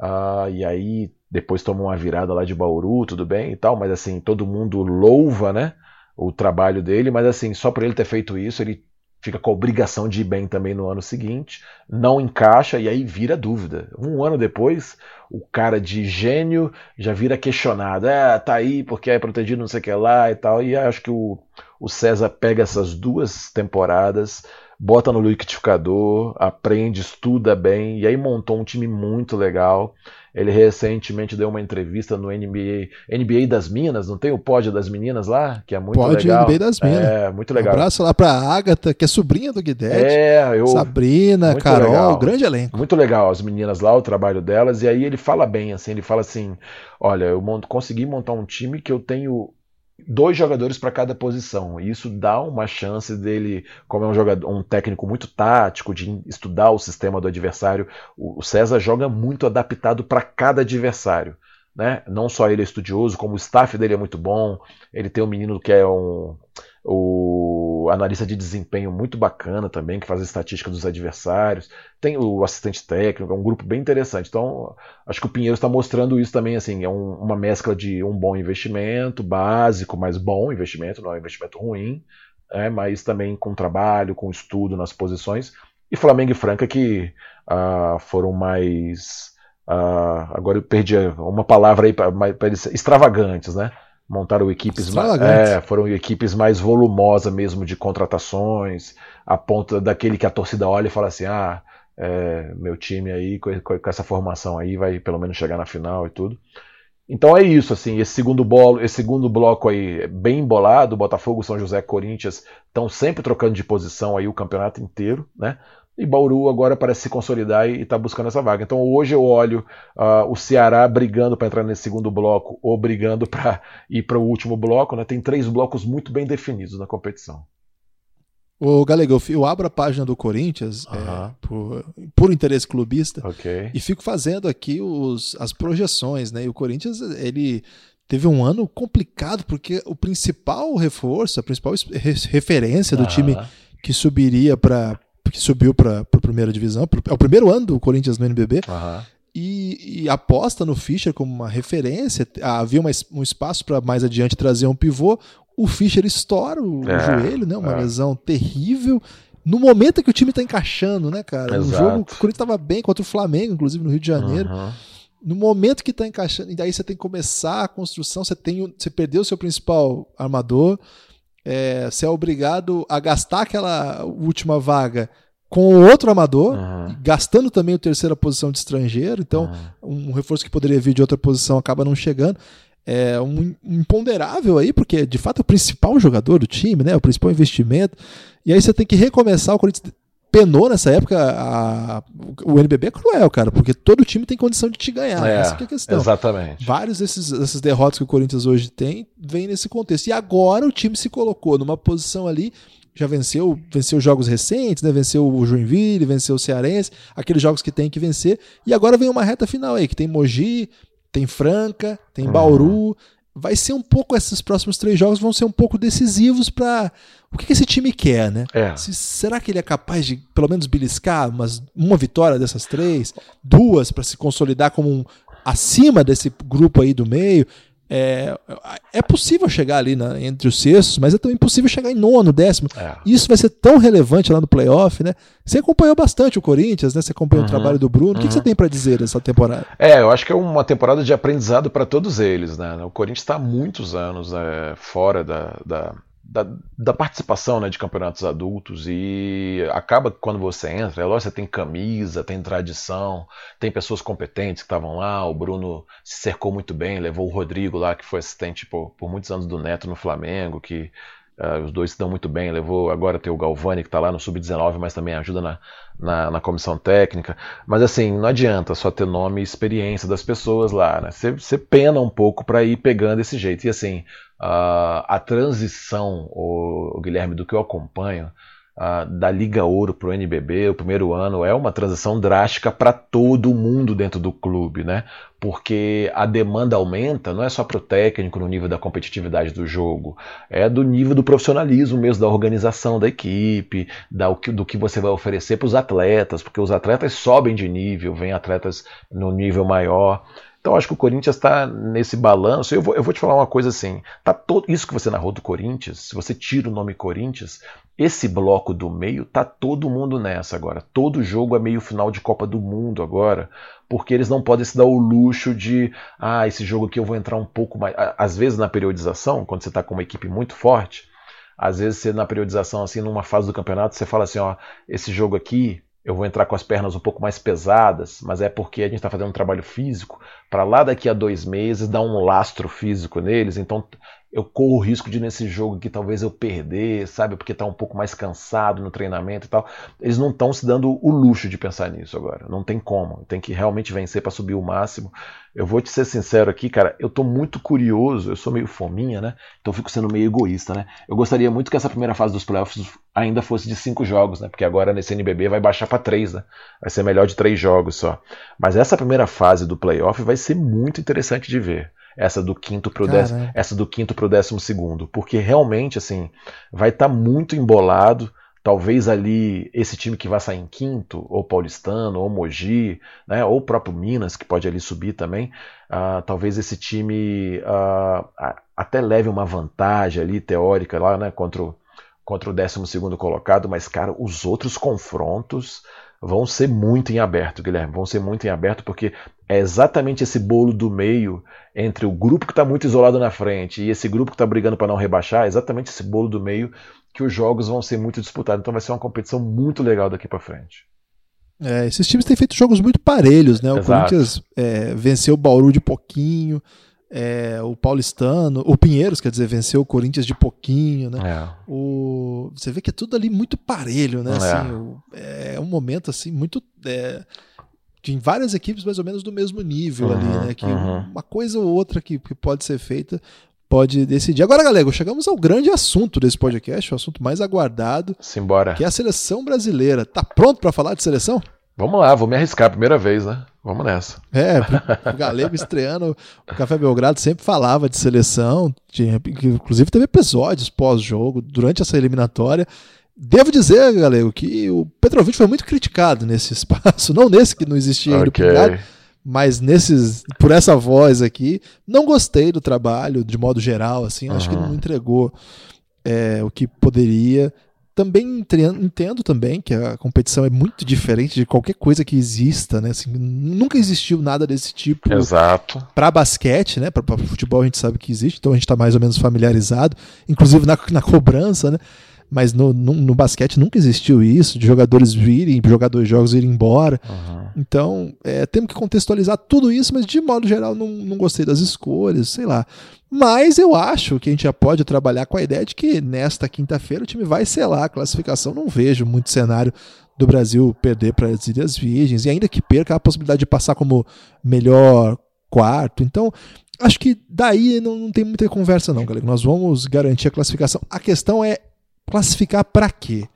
Uh, e aí depois tomam uma virada lá de Bauru, tudo bem e tal, mas assim, todo mundo louva, né? O trabalho dele, mas assim, só por ele ter feito isso, ele fica com a obrigação de ir bem também no ano seguinte, não encaixa e aí vira dúvida. Um ano depois, o cara de gênio já vira questionado. É, tá aí porque é protegido não sei o que lá e tal. E acho que o, o César pega essas duas temporadas, bota no liquidificador, aprende, estuda bem, e aí montou um time muito legal. Ele recentemente deu uma entrevista no NBA, NBA das Minas, não tem o pódio das meninas lá? Que é muito Pod legal. NBA das Minas. É, muito legal. Um abraço lá pra Agatha, que é sobrinha do Guidetti. É, eu... Sabrina, Carol, legal. grande elenco. Muito legal as meninas lá, o trabalho delas, e aí ele fala bem, assim, ele fala assim, olha, eu consegui montar um time que eu tenho dois jogadores para cada posição. E isso dá uma chance dele, como é um jogador, um técnico muito tático, de estudar o sistema do adversário. O César joga muito adaptado para cada adversário. Né? Não só ele é estudioso, como o staff dele é muito bom. Ele tem um menino que é um o analista de desempenho muito bacana também, que faz a estatística dos adversários, tem o assistente técnico, é um grupo bem interessante. Então, acho que o Pinheiro está mostrando isso também, assim, é um, uma mescla de um bom investimento, básico, mas bom investimento, não é um investimento ruim, é, mas também com trabalho, com estudo nas posições, e Flamengo e Franca que ah, foram mais... Ah, agora eu perdi uma palavra aí para eles, extravagantes, né? Montaram equipes mais, é, foram equipes mais volumosas mesmo de contratações, a ponta daquele que a torcida olha e fala assim, ah, é, meu time aí com, com, essa formação aí vai pelo menos chegar na final e tudo. Então é isso, assim, esse segundo bolo, esse segundo bloco aí bem embolado, Botafogo, São José, Corinthians estão sempre trocando de posição aí o campeonato inteiro, né? E Bauru agora parece se consolidar e está buscando essa vaga. Então hoje eu olho uh, o Ceará brigando para entrar nesse segundo bloco ou brigando para ir para o último bloco. Né? Tem três blocos muito bem definidos na competição. O Galega, eu abro a página do Corinthians é, por, por, interesse clubista okay. e fico fazendo aqui os, as projeções. Né? E o Corinthians ele teve um ano complicado porque o principal reforço, a principal referência do time que subiria para que subiu para a primeira divisão. É o primeiro ano do Corinthians no NBB. Uhum. E, e, aposta no Fischer como uma referência. Havia uma, um espaço para mais adiante trazer um pivô. O Fischer estoura o, é, joelho, né? Uma é. lesão terrível. No momento que o time está encaixando, né, cara? Exato. Um jogo que o Corinthians estava bem contra o Flamengo, inclusive no Rio de Janeiro. Uhum. No momento que está encaixando, e daí você tem que começar a construção, você tem, você perdeu o seu principal armador, é, você é obrigado a gastar aquela última vaga com outro amador, uhum. gastando também a terceira posição de estrangeiro, então uhum. um reforço que poderia vir de outra posição acaba não chegando. É um imponderável aí, porque de fato é o principal jogador do time, né? O principal investimento. E aí você tem que recomeçar. O Corinthians penou nessa época. A, o NBB é cruel, cara, porque todo time tem condição de te ganhar. É, essa é a questão. Exatamente. Vários desses, dessas derrotas que o Corinthians hoje tem vêm nesse contexto. E agora o time se colocou numa posição ali já venceu, venceu jogos recentes, né? Venceu o Joinville, venceu o Cearense, aqueles jogos que tem que vencer. E agora vem uma reta final aí, que tem Mogi, tem Franca, tem Bauru. Uhum. Vai ser um pouco, esses próximos três jogos vão ser um pouco decisivos para o que, que, esse time quer, né? É. Se, será que ele é capaz de, pelo menos, beliscar umas, uma vitória dessas três, duas, para se consolidar como um acima desse grupo aí do meio? É, é possível chegar ali na, entre os sextos, mas é também possível chegar em nono, décimo. É. Isso vai ser tão relevante lá no playoff, né? Você acompanhou bastante o Corinthians, né? Você acompanhou uhum, o trabalho do Bruno. Uhum. O que, que, você uhum. tem para dizer dessa temporada? É, eu acho que é uma temporada de aprendizado para todos eles, né? O Corinthians está há muitos anos é, fora da, da da, da, participação né, de campeonatos adultos e acaba que quando você entra, é lógico, você tem camisa, tem tradição, tem pessoas competentes que estavam lá, o Bruno se cercou muito bem, levou o Rodrigo lá, que foi assistente por, por muitos anos do Neto no Flamengo, que uh, os dois se dão muito bem, levou, agora tem o Galvani que está lá no Sub-19, mas também ajuda na, na, na, comissão técnica, mas assim, não adianta só ter nome e experiência das pessoas lá, né, você, você pena um pouco para ir pegando esse jeito, e assim, Uh, a transição, o, o, Guilherme, do que eu acompanho, uh, da Liga Ouro para o NBB, o primeiro ano, é uma transição drástica para todo mundo dentro do clube, né? Porque a demanda aumenta, não é só para o técnico no nível da competitividade do jogo, é do nível do profissionalismo mesmo, da organização da equipe, da, do que você vai oferecer para os atletas, porque os atletas sobem de nível, vêm atletas no nível maior. Então acho que o Corinthians está nesse balanço. Eu vou, eu vou te falar uma coisa assim: tá todo isso que você narrou do Corinthians, se você tira o nome Corinthians, esse bloco do meio tá todo mundo nessa agora. Todo jogo é meio final de Copa do Mundo agora, porque eles não podem se dar o luxo de, ah, esse jogo aqui eu vou entrar um pouco mais. Às vezes na periodização, quando você está com uma equipe muito forte, às vezes você na periodização assim, numa fase do campeonato, você fala assim, ó, esse jogo aqui eu vou entrar com as pernas um pouco mais pesadas, mas é porque a gente está fazendo um trabalho físico para lá daqui a dois meses dar um lastro físico neles. Então eu corro o risco de nesse jogo que talvez eu perder, sabe? Porque tá um pouco mais cansado no treinamento e tal. Eles não estão se dando o luxo de pensar nisso agora. Não tem como. Tem que realmente vencer para subir o máximo. Eu vou te ser sincero aqui, cara. Eu tô muito curioso. Eu sou meio fominha, né? Então fico sendo meio egoísta, né? Eu gostaria muito que essa primeira fase dos playoffs ainda fosse de cinco jogos, né? Porque agora nesse NBB vai baixar para três, né? Vai ser melhor de três jogos só. Mas essa primeira fase do playoff vai ser muito interessante de ver essa do quinto pro décimo, essa do quinto pro décimo segundo, porque realmente assim vai estar tá muito embolado. Talvez ali esse time que vai sair em quinto, ou paulistano, ou Mogi, né, ou o próprio Minas, que pode ali subir também, uh, talvez esse time uh, até leve uma vantagem ali teórica lá, né, contra o, contra o 12 colocado, mas, cara, os outros confrontos vão ser muito em aberto, Guilherme. Vão ser muito em aberto, porque é exatamente esse bolo do meio entre o grupo que está muito isolado na frente e esse grupo que está brigando para não rebaixar, é exatamente esse bolo do meio que os jogos vão ser muito disputados. Então vai ser uma competição muito legal daqui para frente. É, esses times têm feito jogos muito parelhos, né? O Exato. Corinthians é, venceu o Bauru de pouquinho, é, o Paulistano, o Pinheiros, quer dizer, venceu o Corinthians de pouquinho, né? É. O, você vê que é tudo ali muito parelho, né? É. Assim, o, é um momento assim muito é, em várias equipes mais ou menos do mesmo nível uhum, ali, né? Que uhum. uma coisa ou outra que, que pode ser feita pode decidir. Agora, galera, chegamos ao grande assunto desse podcast, o assunto mais aguardado, Simbora. que é a seleção brasileira. Tá pronto para falar de seleção? Vamos lá, vou me arriscar a primeira vez, né? Vamos nessa. É, o Galego estreando, o Café Belgrado sempre falava de seleção, tinha, inclusive teve episódios pós-jogo, durante essa eliminatória. Devo dizer, Galego, que o Petrovic foi muito criticado nesse espaço, não nesse que não existia ainda okay. Pingado, mas nesses, por essa voz aqui, não gostei do trabalho de modo geral, assim, uhum. acho que não entregou é, o que poderia. Também entendo também que a competição é muito diferente de qualquer coisa que exista, né? Assim, nunca existiu nada desse tipo. Exato. Para basquete, né? Para futebol a gente sabe que existe, então a gente está mais ou menos familiarizado, inclusive na, na cobrança, né? Mas no, no, no, basquete nunca existiu isso, de jogadores virem, jogar dois jogos e ir embora. Uhum. Então, é, temos que contextualizar tudo isso, mas de modo geral não, não gostei das escolhas, sei lá. Mas eu acho que a gente já pode trabalhar com a ideia de que nesta quinta-feira o time vai selar a classificação. Não vejo muito cenário do Brasil perder para as Ilhas Virgens, e ainda que perca a possibilidade de passar como melhor quarto. Então, acho que daí não, não tem muita conversa, não, galera. Nós vamos garantir a classificação. A questão é classificar para quê?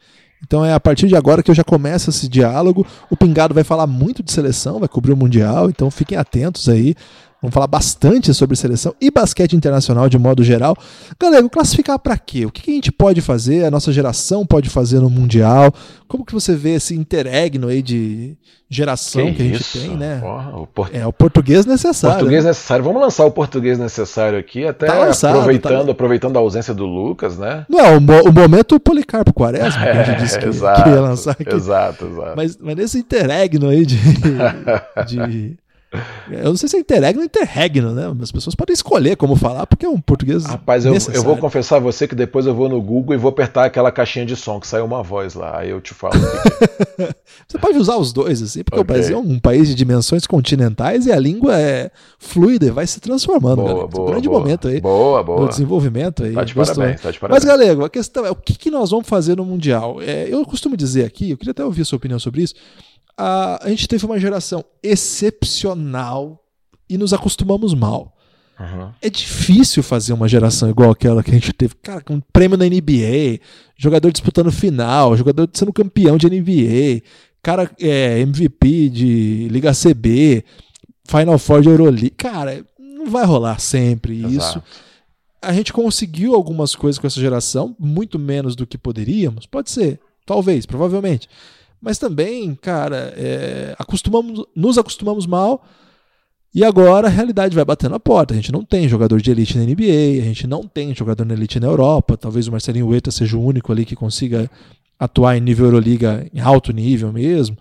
Então é a partir de agora que eu já começo esse diálogo. O Pingado vai falar muito de seleção, vai cobrir o Mundial, então fiquem atentos aí. Vamos falar bastante sobre seleção e basquete internacional de modo geral. Galera, classificar para quê? O que a gente pode fazer? A nossa geração pode fazer no Mundial? Como que você vê esse interregno aí de geração que, que a gente isso? tem, né? Porra, o. É o português necessário. Português né? necessário. Vamos lançar o português necessário aqui, até tá lançado, aproveitando, tá... aproveitando a ausência do Lucas, né? Não, é o, o momento Policarpo Quaresma, que a gente disse que, exato, que ia lançar aqui. Exato, exato. Mas, mas nesse interregno aí de, de eu não sei se é interregno ou interregno, né? As pessoas podem escolher como falar, porque é um português. Rapaz, eu, eu, vou confessar a você que depois eu vou no Google e vou apertar aquela caixinha de som que sai uma voz lá. Aí eu te falo. você pode usar os dois, assim, porque okay. o Brasil é um país de dimensões continentais e a língua é fluida e vai se transformando. Boa, boa, um grande boa. momento aí. Boa, boa. No desenvolvimento aí. Tá de parabéns, tá de parabéns. Mas, Galego, a questão é o que, que nós vamos fazer no Mundial? É, eu costumo dizer aqui, eu queria até ouvir a sua opinião sobre isso a, a gente teve uma geração excepcional e nos acostumamos mal. Uhum. É difícil fazer uma geração igual aquela que a gente teve. Cara, com um prêmio na NBA, jogador disputando final, jogador sendo campeão de NBA, cara é MVP de Liga CB, Final Four de Euroleague. Cara, não vai rolar sempre Exato. isso. A gente conseguiu algumas coisas com essa geração, muito menos do que poderíamos. Pode ser, talvez, provavelmente. Mas também, cara, é, acostumamos, nos acostumamos mal e agora a realidade vai batendo a porta. A gente não tem jogador de elite na NBA, a gente não tem jogador na elite na Europa. Talvez o Marcelinho Hueta seja o único ali que consiga atuar em nível Euroliga, em alto nível mesmo.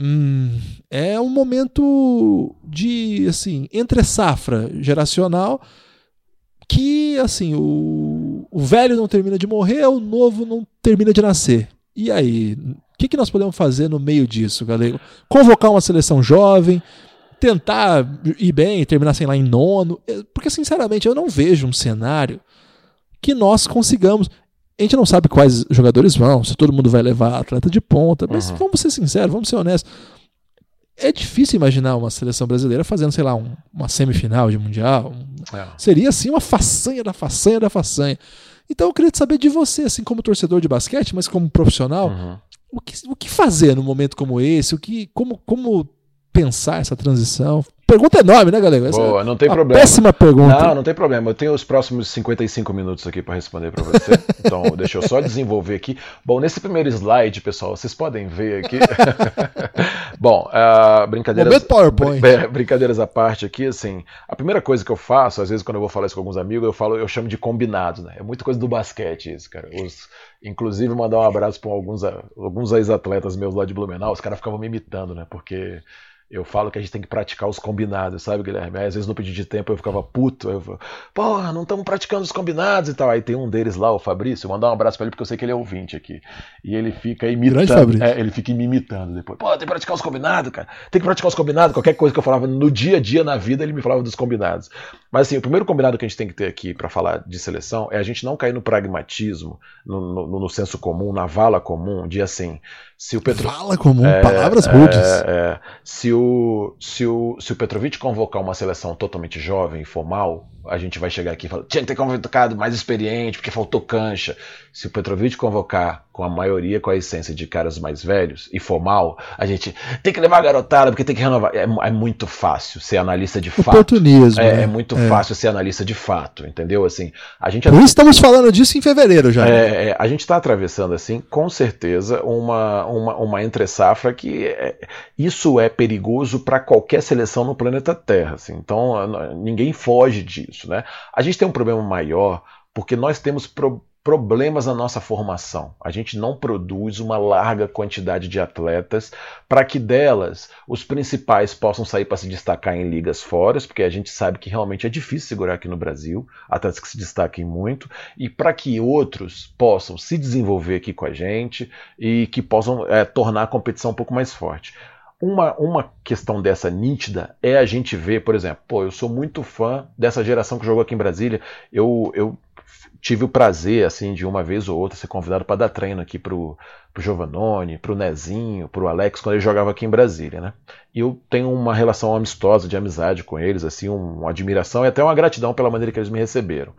Hum, é um momento de, assim, entre safra geracional que, assim, o, o velho não termina de morrer, o novo não termina de nascer. E aí, o que, que nós podemos fazer no meio disso, galera? Convocar uma seleção jovem, tentar ir bem, terminar, sei lá, em nono. É, porque, sinceramente, eu não vejo um cenário que nós consigamos. A gente não sabe quais jogadores vão, se todo mundo vai levar atleta de ponta, mas uhum. vamos ser sinceros, vamos ser honestos. É difícil imaginar uma seleção brasileira fazendo, sei lá, um, uma semifinal de Mundial. É. Seria, assim, uma façanha da façanha da façanha. Então eu queria saber de você, assim, como torcedor de basquete, mas como profissional, uhum. O, que, o que fazer num momento como esse? O que, como, como pensar essa transição? Pergunta enorme, né, galera? Essa Boa, não tem problema. Péssima pergunta. Não, não tem problema. Eu tenho os próximos 55 minutos aqui para responder para você. Então, deixa eu só desenvolver aqui. Bom, nesse primeiro slide, pessoal, vocês podem ver aqui. Bom, uh, brincadeiras. PowerPoint. Br brincadeiras à parte aqui, assim. A primeira coisa que eu faço, às vezes quando eu vou falar isso com alguns amigos, eu falo, eu chamo de combinados, né? É muita coisa do basquete isso, cara. Os, inclusive mandar um abraço para alguns alguns ex-atletas meus lá de Blumenau, os caras ficavam me imitando, né? Porque eu falo que a gente tem que praticar os combinados, sabe, Guilherme? Aí, às vezes no pedido de tempo eu ficava puto, eu falava, porra, não estamos praticando os combinados e tal. Aí tem um deles lá, o Fabrício, mandar um abraço para ele porque eu sei que ele é ouvinte aqui. E ele fica imitando. É, ele fica me imitando depois. Pô, tem que praticar os combinados, cara. Tem que praticar os combinados. Qualquer coisa que eu falava no dia a dia na vida, ele me falava dos combinados. Mas assim, o primeiro combinado que a gente tem que ter aqui para falar de seleção é a gente não cair no pragmatismo, no, no, no senso comum, na vala comum, de assim, se o Petro... Fala comum, é, palavras rudes. É, é, se, o, se, o, se o Petrovic convocar uma seleção totalmente jovem e formal, a gente vai chegar aqui e falar, tinha que ter convocado mais experiente, porque faltou cancha. Se o Petrovic convocar com a maioria, com a essência de caras mais velhos e formal, a gente tem que levar a garotada, porque tem que renovar. É, é muito fácil ser analista de fato. Oportunismo. É, né? é muito é. fácil ser analista de fato, entendeu? Assim, a gente Por estamos falando disso em fevereiro já. É, é a gente está atravessando, assim, com certeza, uma, uma, uma entre-safra que é, isso é perigoso para qualquer seleção no planeta Terra. Assim, então, ninguém foge disso. Né? A gente tem um problema maior porque nós temos pro problemas na nossa formação. A gente não produz uma larga quantidade de atletas para que delas os principais possam sair para se destacar em ligas fora, porque a gente sabe que realmente é difícil segurar aqui no Brasil, atletas que se destaquem muito, e para que outros possam se desenvolver aqui com a gente e que possam é, tornar a competição um pouco mais forte. Uma, uma questão dessa nítida é a gente ver, por exemplo, pô, eu sou muito fã dessa geração que jogou aqui em Brasília. Eu, eu tive o prazer, assim, de uma vez ou outra ser convidado para dar treino aqui pro, pro Giovanoni, pro Nezinho, pro Alex, quando ele jogava aqui em Brasília, né? E eu tenho uma relação amistosa, de amizade com eles, assim, uma admiração e até uma gratidão pela maneira que eles me receberam.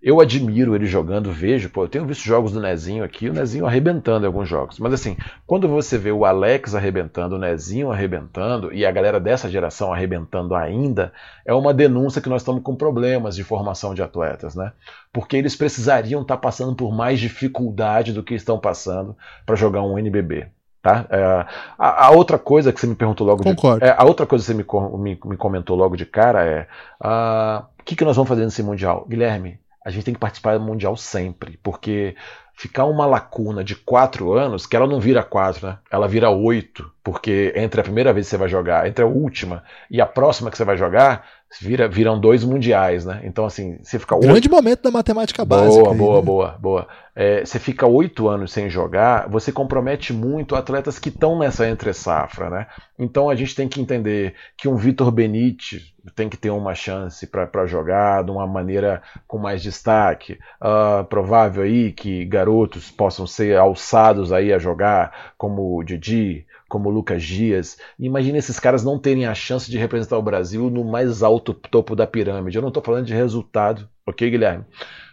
Eu admiro ele jogando, vejo, pô, eu tenho visto jogos do Nezinho aqui, o Nezinho arrebentando em alguns jogos. Mas assim, quando você vê o Alex arrebentando, o Nezinho arrebentando e a galera dessa geração arrebentando ainda, é uma denúncia que nós estamos com problemas de formação de atletas, né? Porque eles precisariam estar tá passando por mais dificuldade do que estão passando para jogar um NBB. Tá? É, a, a, outra coisa que você me perguntou logo Concordo. de, é, a outra coisa que você me, me, me comentou logo de cara é uh, o que, que nós vamos fazer nesse Mundial? Guilherme, a gente tem que participar do Mundial sempre, porque ficar uma lacuna de quatro anos, que ela não vira quatro, né? Ela vira oito, porque entre a primeira vez que você vai jogar, entre a última e a próxima que você vai jogar, vira, viram dois mundiais, né? Então, assim, você fica. Grande momento da matemática básica. Boa, aí, boa, né? boa, boa. É, você fica oito anos sem jogar, você compromete muito atletas que estão nessa entre-safra, né? Então a gente tem que entender que um Vitor Benite tem que ter uma chance para jogar de uma maneira com mais destaque. Uh, provável aí que garotos possam ser alçados aí a jogar, como o Didi, como o Lucas Dias. Imagina esses caras não terem a chance de representar o Brasil no mais alto topo da pirâmide. Eu não estou falando de resultado, ok, Guilherme?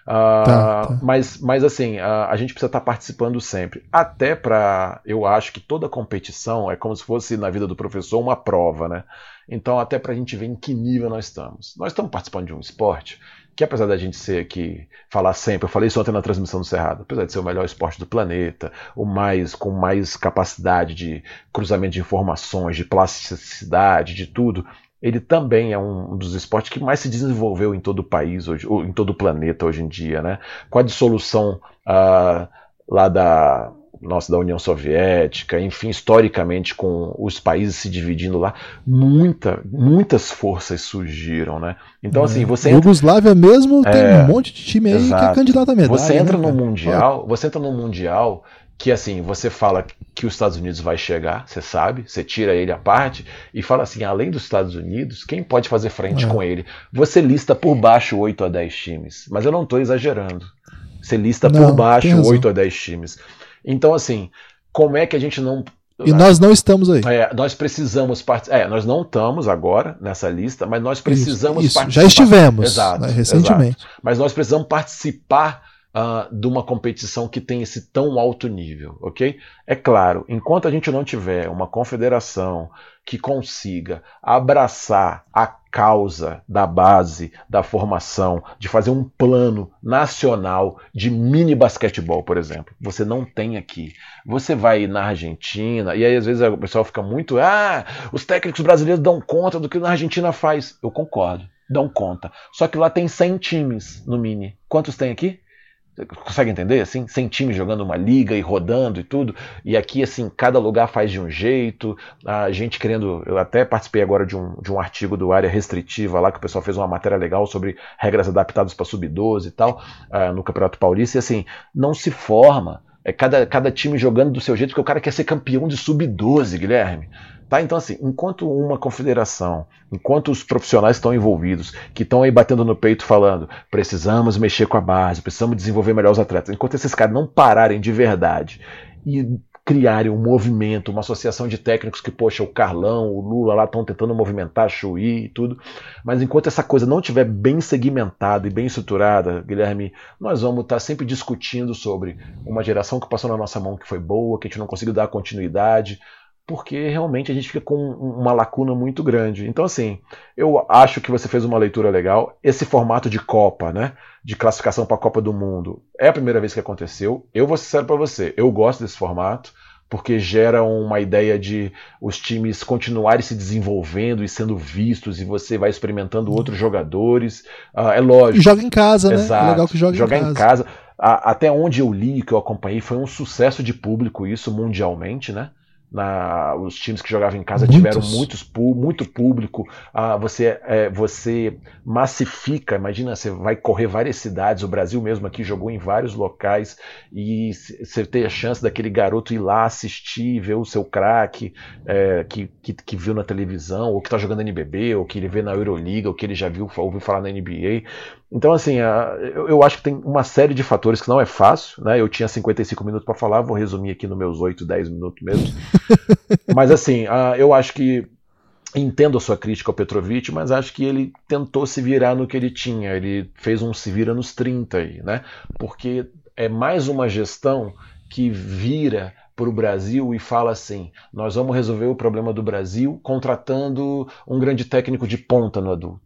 Uh, tá, tá. Mas, mas assim, a gente precisa estar tá participando sempre. Até para. Eu acho que toda competição é como se fosse na vida do professor uma prova, né? Então, até para a gente ver em que nível nós estamos. Nós estamos participando de um esporte que, apesar da gente ser aqui, falar sempre, eu falei isso ontem na transmissão do Cerrado, apesar de ser o melhor esporte do planeta, o mais com mais capacidade de cruzamento de informações, de plasticidade, de tudo, ele também é um dos esportes que mais se desenvolveu em todo o país hoje, ou em todo o planeta hoje em dia, né? Com a dissolução uh, lá da nossa da União Soviética, enfim, historicamente com os países se dividindo lá, muita, muitas forças surgiram, né? Então é. assim, você entra... Yugoslávia mesmo tem é, um monte de time aí exato. que é candidato a medalha. Você entra né, no mundial, você entra no mundial que assim, você fala que os Estados Unidos vai chegar, você sabe, você tira ele à parte e fala assim, além dos Estados Unidos, quem pode fazer frente é. com ele? Você lista por baixo 8 a 10 times, mas eu não estou exagerando. Você lista não, por baixo 8 a 10 times. Então, assim, como é que a gente não e nós não estamos aí. É, nós precisamos participar. É, nós não estamos agora nessa lista, mas nós precisamos isso, isso. participar. Já estivemos exato, né, recentemente. Exato. Mas nós precisamos participar uh, de uma competição que tem esse tão alto nível, ok? É claro, enquanto a gente não tiver uma confederação que consiga abraçar a causa da base, da formação, de fazer um plano nacional de mini basquetebol, por exemplo. Você não tem aqui. Você vai na Argentina, e aí às vezes o pessoal fica muito. Ah, os técnicos brasileiros dão conta do que na Argentina faz. Eu concordo, dão conta. Só que lá tem 100 times no mini. Quantos tem aqui? Consegue entender? Assim, sem time jogando uma liga e rodando e tudo. E aqui, assim, cada lugar faz de um jeito. A gente querendo. Eu até participei agora de um, de um artigo do Área Restritiva lá, que o pessoal fez uma matéria legal sobre regras adaptadas para sub-12 e tal, uh, no Campeonato Paulista. E assim, não se forma. É cada, cada time jogando do seu jeito, porque o cara quer ser campeão de sub-12, Guilherme. Tá? Então, assim, enquanto uma confederação, enquanto os profissionais estão envolvidos, que estão aí batendo no peito falando, precisamos mexer com a base, precisamos desenvolver melhor os atletas, enquanto esses caras não pararem de verdade e criarem um movimento, uma associação de técnicos que, poxa, o Carlão, o Lula lá estão tentando movimentar, Chuí e tudo. Mas enquanto essa coisa não estiver bem segmentada e bem estruturada, Guilherme, nós vamos estar sempre discutindo sobre uma geração que passou na nossa mão que foi boa, que a gente não conseguiu dar continuidade, porque realmente a gente fica com uma lacuna muito grande. Então, assim, eu acho que você fez uma leitura legal. Esse formato de Copa, né? De classificação para a Copa do Mundo, é a primeira vez que aconteceu. Eu vou ser sincero para você, eu gosto desse formato, porque gera uma ideia de os times continuarem se desenvolvendo e sendo vistos, e você vai experimentando outros jogadores. Uh, é lógico. E joga em casa, Exato. né? É legal que joga Jogar em casa. Em casa. até onde eu li, que eu acompanhei, foi um sucesso de público isso mundialmente, né? Na, os times que jogavam em casa muitos. tiveram muitos, muito público. Ah, você, é, você massifica, imagina, você vai correr várias cidades, o Brasil mesmo aqui jogou em vários locais, e você ter a chance daquele garoto ir lá assistir, ver o seu craque é, que, que, que, viu na televisão, ou que está jogando NBB, ou que ele vê na Euroliga, ou que ele já viu, ouviu falar na NBA. Então, assim, eu acho que tem uma série de fatores que não é fácil, né? Eu tinha 55 minutos para falar, vou resumir aqui nos meus 8, 10 minutos mesmo. mas, assim, eu acho que entendo a sua crítica ao Petrovic, mas acho que ele tentou se virar no que ele tinha. Ele fez um se vira nos 30 aí, né? Porque é mais uma gestão que vira para o Brasil e fala assim: nós vamos resolver o problema do Brasil contratando um grande técnico de ponta no adulto.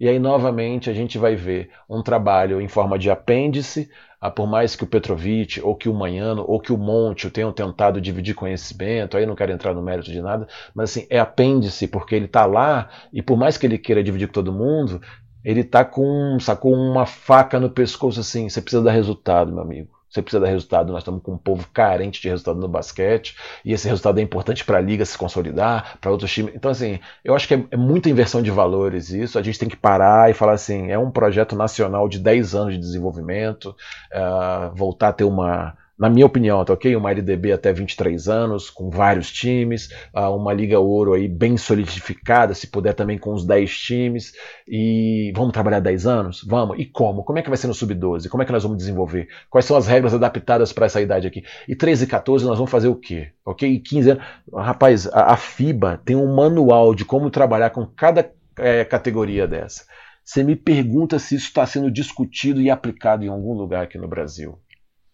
E aí, novamente, a gente vai ver um trabalho em forma de apêndice, ah, por mais que o Petrovic, ou que o Manhano, ou que o Monte tenham tentado dividir conhecimento, aí não quero entrar no mérito de nada, mas assim, é apêndice, porque ele está lá, e por mais que ele queira dividir com todo mundo, ele está com, sacou uma faca no pescoço assim, você precisa dar resultado, meu amigo. Você precisa dar resultado. Nós estamos com um povo carente de resultado no basquete. E esse resultado é importante para a liga se consolidar, para outros times. Então, assim, eu acho que é, é, muita inversão de valores isso. A gente tem que parar e falar assim: é um projeto nacional de 10 anos de desenvolvimento, uh, voltar a ter uma na minha opinião, tá ok? Uma LDB até 23 anos, com vários times, uh, uma Liga Ouro aí bem solidificada, se puder também com uns 10 times. E vamos trabalhar 10 anos? Vamos. E como? Como é que vai ser no Sub-12? Como é que nós vamos desenvolver? Quais são as regras adaptadas para essa idade aqui? E 13 e 14 nós vamos fazer o quê? Ok? E 15 anos. Rapaz, a, a FIBA tem um manual de como trabalhar com cada é, categoria dessa. Você me pergunta se isso está sendo discutido e aplicado em algum lugar aqui no Brasil.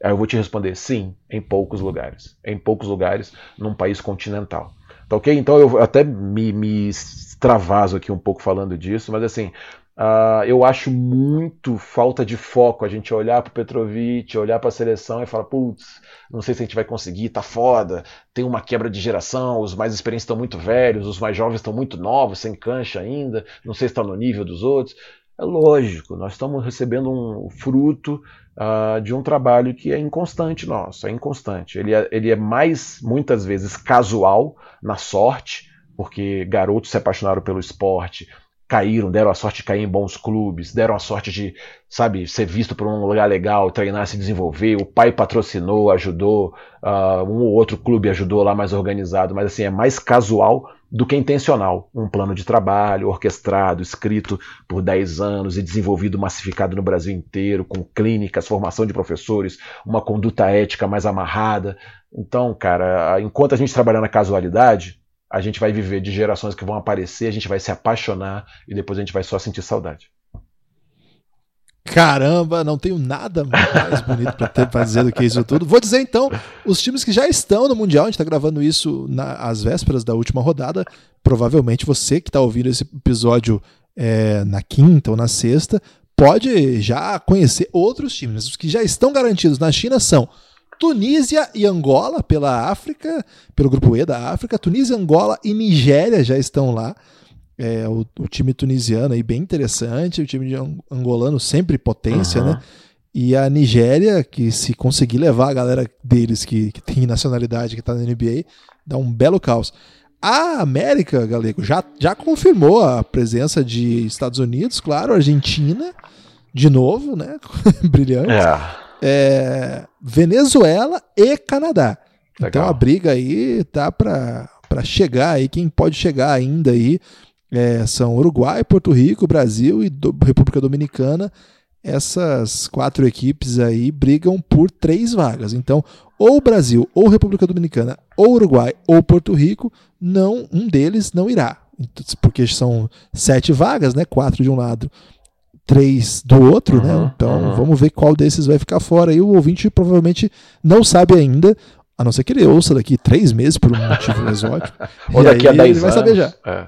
Aí eu vou te responder sim, em poucos lugares. Em poucos lugares, num país continental. Tá ok? Então eu até me, me extravaso aqui um pouco falando disso, mas assim, uh, eu acho muito falta de foco a gente olhar para o Petrovic, olhar para a seleção e falar, putz, não sei se a gente vai conseguir, tá foda, tem uma quebra de geração, os mais experientes estão muito velhos, os mais jovens estão muito novos, sem cancha ainda, não sei se está no nível dos outros. É lógico, nós estamos recebendo um fruto uh, de um trabalho que é inconstante nosso, é inconstante. Ele é, ele é mais, muitas vezes, casual, na sorte, porque garotos se apaixonaram pelo esporte, caíram, deram a sorte de cair em bons clubes, deram a sorte de, sabe, ser visto por um lugar legal, treinar, se desenvolver. O pai patrocinou, ajudou, uh, um ou outro clube ajudou lá mais organizado, mas assim, é mais casual do que intencional. Um plano de trabalho orquestrado, escrito por 10 anos e desenvolvido, massificado no Brasil inteiro, com clínicas, formação de professores, uma conduta ética mais amarrada. Então, cara, enquanto a gente trabalhar na casualidade, a gente vai viver de gerações que vão aparecer, a gente vai se apaixonar e depois a gente vai só sentir saudade. Caramba, não tenho nada mais bonito para ter pra dizer do que isso tudo. Vou dizer então os times que já estão no Mundial. A gente está gravando isso na, às vésperas da última rodada. Provavelmente você que está ouvindo esse episódio é, na quinta ou na sexta pode já conhecer outros times. Os que já estão garantidos na China são Tunísia e Angola pela África, pelo grupo E da África. Tunísia, Angola e Nigéria já estão lá. É, o, o, time tunisiano aí bem interessante, o time angolano sempre potência, uhum. né? E a Nigéria, que se conseguir levar a galera deles que, que tem nacionalidade, que tá na NBA, dá um belo caos. A América, Galego, já, já confirmou a presença de Estados Unidos, claro, Argentina, de novo, né? Brilhante. É. É, Venezuela e Canadá. Legal. Então a briga aí tá para chegar aí, quem pode chegar ainda aí é, são Uruguai, Porto Rico, Brasil e do, República Dominicana. Essas quatro equipes aí brigam por três vagas. Então, ou Brasil, ou República Dominicana, ou Uruguai, ou Porto Rico, não um deles não irá. Porque são sete vagas, né? Quatro de um lado, três do outro, né? uhum, né? Então, uhum. vamos ver qual desses vai ficar fora. E o ouvinte provavelmente não sabe ainda, a não ser que ele ouça daqui três meses por um motivo exótico. Ou daqui a dez ele anos. vai saber já. É.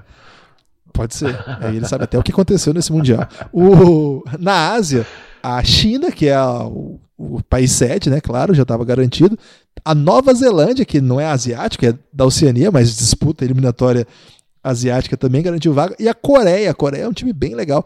Pode ser. Aí ele sabe até o que aconteceu nesse Mundial. O, na Ásia, a China, que é a, o, o, país 7, né? Claro, já estava garantido. A Nova Zelândia, que não é asiática, é da Oceania, mas disputa eliminatória asiática também garantiu vaga. E a Coreia. A Coreia é um time bem legal.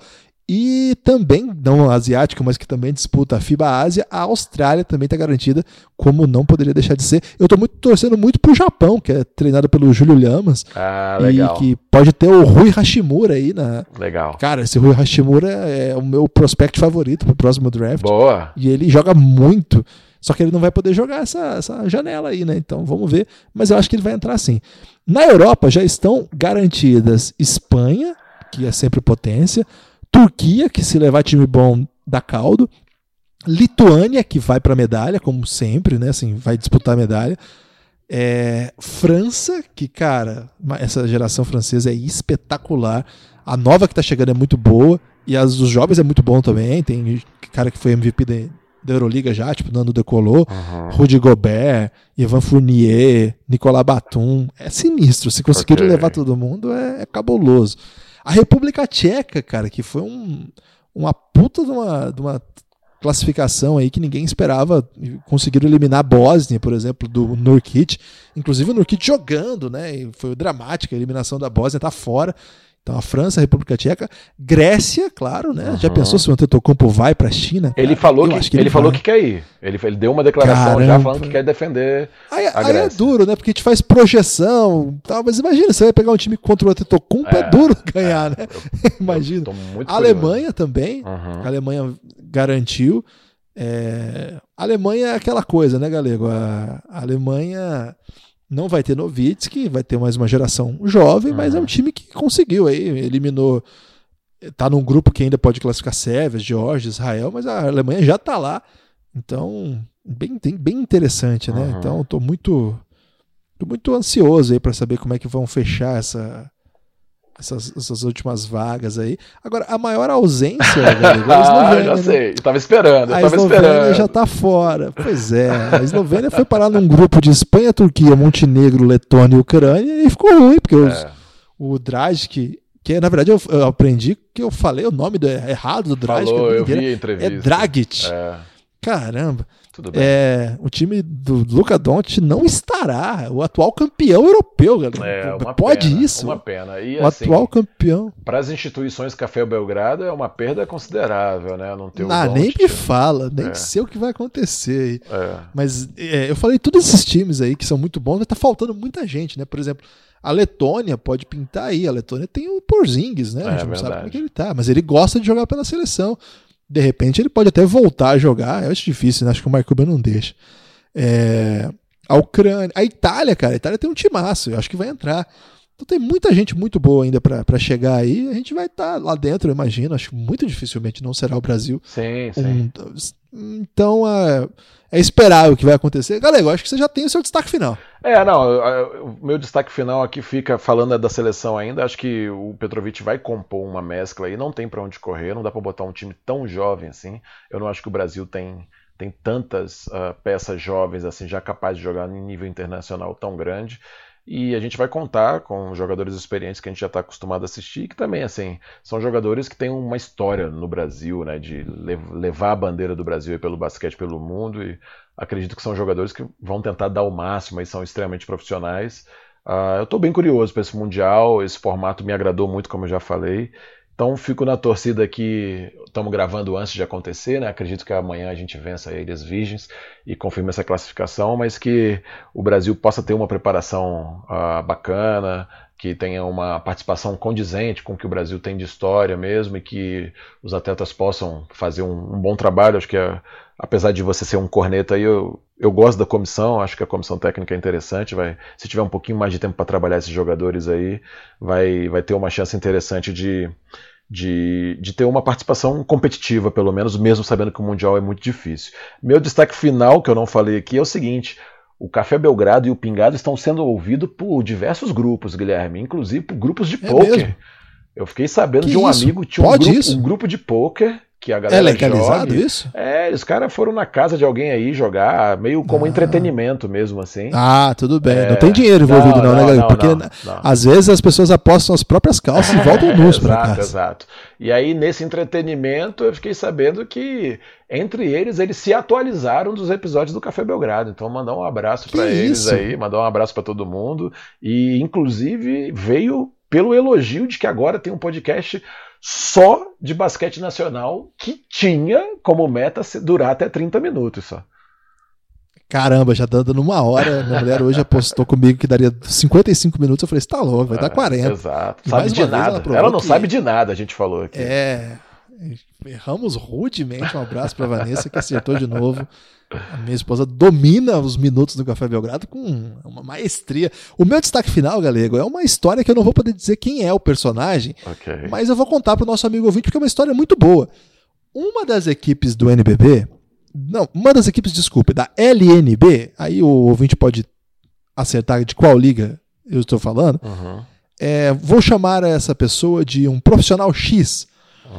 E também, não asiático, mas que também disputa a FIBA Ásia, a Austrália também está garantida, como não poderia deixar de ser. Eu estou muito, torcendo muito para o Japão, que é treinado pelo Júlio Lamas. Ah, legal. E que pode ter o Rui Hashimura aí na. Legal. Cara, esse Rui Hashimura é o meu prospect favorito para o próximo draft. Boa. E ele joga muito. Só que ele não vai poder jogar essa, essa janela aí, né? Então vamos ver. Mas eu acho que ele vai entrar sim. Na Europa já estão garantidas Espanha, que é sempre potência. Turquia, que se levar time bom dá caldo. Lituânia, que vai para medalha, como sempre, né? Assim, vai disputar a medalha. É, França, que, cara, essa geração francesa é espetacular. A nova que tá chegando é muito boa. E as dos jovens é muito bom também. Tem cara que foi MVP da, da Euroliga já, tipo Nando Decolou, uhum. Rudy Gobert, Ivan Fournier, Nicolas Batum. É sinistro. Se conseguirem okay. levar todo mundo, é, é cabuloso. A República Tcheca, cara, que foi um, uma puta de uma, de uma classificação aí que ninguém esperava. Conseguiram eliminar a Bósnia, por exemplo, do Nurkic. Inclusive o Nurkic jogando, né? E foi dramática a eliminação da Bósnia, tá fora. Então a França, a República Tcheca, Grécia, claro, né? Uhum. Já pensou se o Antetokounmpo vai para a China? Ele falou que, que, ele, ele falou que quer ir. Ele, ele deu uma declaração Caramba. já falando que quer defender. Aí, aí é duro, né? Porque a gente faz projeção, tal, mas imagina, você vai pegar um time contra o Antetokounmpo, é, é duro ganhar, é, né? imagina. a Alemanha também. Uhum. A Alemanha garantiu. É, a Alemanha é aquela coisa, né, Galego? A, a Alemanha não vai ter Novitsky, vai ter mais uma geração jovem, uhum. mas é um time que conseguiu aí, eliminou. Tá num grupo que ainda pode classificar Sérvia, Geórgia, Israel, mas a Alemanha já tá lá. Então, bem, bem interessante, né? Uhum. Então, tô muito, tô muito ansioso aí para saber como é que vão fechar essa, essas, essas últimas vagas aí. Agora, a maior ausência, velho, a Eslovênia, ah, já né? sei, eu tava esperando, a tava Eslovênia esperando. já tá fora. Pois é, a Eslovênia foi parar num grupo de Espanha, Turquia, Montenegro, Letônia e Ucrânia e ficou ruim, porque é. os, o Dragic, que na verdade eu, eu, aprendi que eu falei o nome do, errado do Dragic. Falou, eu vi a entrevista. É Dragic. É. Caramba. Tudo bem. É, o time do Luca Doncic não estará. O atual campeão europeu, galera. É, Pode pena, isso? Uma pena. E, o assim, atual campeão. Para as instituições Café Belgrado é uma perda considerável, né? Não ter o ah, nem me fala, nem é. sei o que vai acontecer. É. Mas é, eu falei todos esses times aí que são muito bons, mas tá faltando muita gente, né? Por exemplo, a Letônia pode pintar aí. A Letônia tem o Porzingis, né? a gente não sabe como é que ele tá, mas ele gosta de jogar pela seleção de repente ele pode até voltar a jogar. Eu acho difícil, né? acho que o Marco Rubio não deixa. É, a Ucrânia, a Itália, cara, a Itália tem um timaço, eu acho que vai entrar. Então tem muita gente muito boa ainda para chegar aí. A gente vai estar tá lá dentro, eu imagino. Acho que muito dificilmente não será o Brasil. Sim, sim. Um, então é, é esperar o que vai acontecer. Galera, eu acho que você já tem o seu destaque final. É, não, o meu destaque final aqui fica falando da seleção ainda. Acho que o Petrovic vai compor uma mescla aí, não tem para onde correr, não dá para botar um time tão jovem assim. Eu não acho que o Brasil tem, tem tantas uh, peças jovens assim já capazes de jogar em nível internacional tão grande. E a gente vai contar com jogadores experientes que a gente já está acostumado a assistir, que também assim são jogadores que têm uma história no Brasil, né, de levar a bandeira do Brasil pelo basquete pelo mundo. E acredito que são jogadores que vão tentar dar o máximo e são extremamente profissionais. Uh, eu estou bem curioso para esse Mundial, esse formato me agradou muito, como eu já falei. Então fico na torcida que estamos gravando antes de acontecer, né? Acredito que amanhã a gente vença Ilhas Virgens e confirme essa classificação, mas que o Brasil possa ter uma preparação uh, bacana, que tenha uma participação condizente com o que o Brasil tem de história mesmo e que os atletas possam fazer um, um bom trabalho. Acho que é apesar de você ser um corneta aí, eu, eu gosto da comissão, acho que a comissão técnica é interessante, vai, se tiver um pouquinho mais de tempo para trabalhar esses jogadores aí, vai, vai ter uma chance interessante de, de, de ter uma participação competitiva, pelo menos, mesmo sabendo que o Mundial é muito difícil. Meu destaque final, que eu não falei aqui, é o seguinte, o Café Belgrado e o Pingado estão sendo ouvidos por diversos grupos, Guilherme, inclusive por grupos de é pôquer. Eu fiquei sabendo que de um isso? amigo, tinha um grupo, um grupo de pôquer que a galera É legalizado jogue. isso? É, os caras foram na casa de alguém aí jogar, meio como ah. entretenimento mesmo, assim. Ah, tudo bem. É... Não tem dinheiro envolvido não, não, não né, galera? Porque não, às vezes as pessoas apostam as próprias calças e voltam nus pra casa. Exato, exato. E aí, nesse entretenimento, eu fiquei sabendo que, entre eles, eles se atualizaram dos episódios do Café Belgrado. Então, mandar um abraço para eles aí, mandar um abraço para todo mundo. E, inclusive, veio pelo elogio de que agora tem um podcast só de basquete nacional que tinha como meta durar até 30 minutos só. Caramba, já dando numa hora. Minha mulher hoje apostou comigo que daria 55 minutos. Eu falei, você tá louco, vai é, dar 40. Exato. Sabe de nada. Ela, ela não que... sabe de nada, a gente falou aqui. É. Erramos rudemente. Um abraço pra Vanessa que acertou de novo. A minha esposa domina os minutos do Café Belgrado com uma maestria. O meu destaque final, Galego, é uma história que eu não vou poder dizer quem é o personagem, okay. mas eu vou contar para o nosso amigo ouvinte porque é uma história muito boa. Uma das equipes do NBB, não, uma das equipes, desculpe, da LNB, aí o ouvinte pode acertar de qual liga eu estou falando. Uhum. É, vou chamar essa pessoa de um profissional X.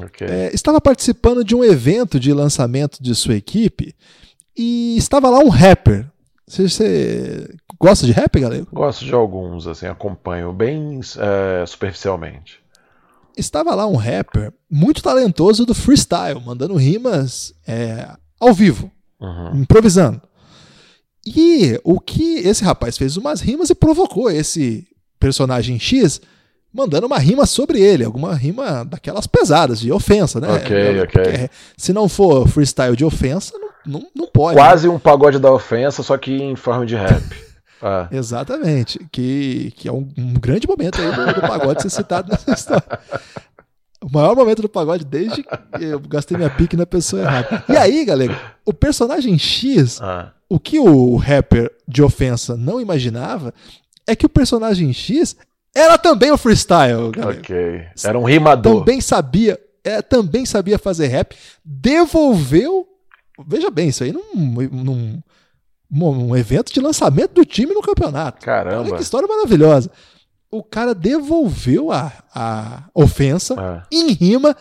Okay. É, estava participando de um evento de lançamento de sua equipe e estava lá um rapper. Você, você gosta de rap, galera? Gosto de alguns, assim, acompanho bem é, superficialmente. Estava lá um rapper muito talentoso do freestyle, mandando rimas é, ao vivo, uhum. improvisando. E o que esse rapaz fez umas rimas e provocou esse personagem X mandando uma rima sobre ele, alguma rima daquelas pesadas, de ofensa, né? Ok, ok. Se não for freestyle de ofensa, não não, pode. Quase né? um pagode da ofensa, só que em forma de rap. Ah. Exatamente. Que, que é um, um grande momento aí do, do, pagode ser citado nessa história. O maior momento do pagode desde que eu gastei minha pique na pessoa errada. E aí, galera, O personagem X, Ah, o que o rapper de ofensa não imaginava é que o personagem X era também o freestyle, galera. ok. Era um rimador. Também sabia, é, também sabia fazer rap, devolveu. Veja bem, isso aí num, num, num evento de lançamento do time no campeonato. Olha Caramba. que história maravilhosa. O cara devolveu a, a ofensa Ah, em rima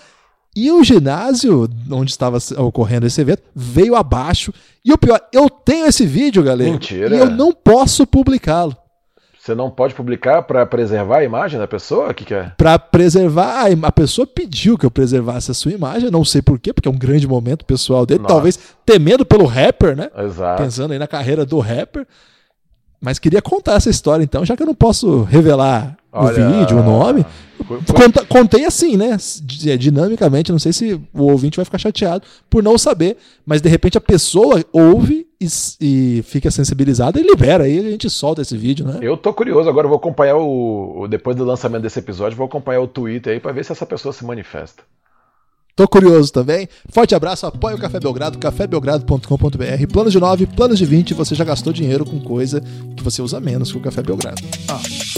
e o ginásio onde estava ocorrendo esse evento veio abaixo. E o pior, eu tenho esse vídeo, galera. Mentira. E eu não posso publicá-lo. Você não pode publicar pra preservar a imagem da pessoa? O que, que é? Pra preservar, a a pessoa pediu que eu preservasse a sua imagem, não sei porquê, porque é um grande momento pessoal dele, Nossa. talvez temendo pelo rapper, né? Exato. Pensando aí na carreira do rapper. Mas queria contar essa história então, já que eu não posso revelar Olha, o vídeo, o nome. Foi- foi- Conta- contei assim, né? di- Dinamicamente, não sei se o ouvinte vai ficar chateado por não saber, mas de repente a pessoa ouve e, e fica sensibilizada e libera aí, a gente solta esse vídeo, né? Eu tô curioso, agora eu vou acompanhar o. Depois do lançamento desse episódio, vou acompanhar o Twitter aí pra ver se essa pessoa se manifesta. Tô curioso também. Forte abraço, apoia o Café Belgrado, cafébelgrado.com.br. Planos de 9, planos de 20, você já gastou dinheiro com coisa que você usa menos que o Café Belgrado. Ah.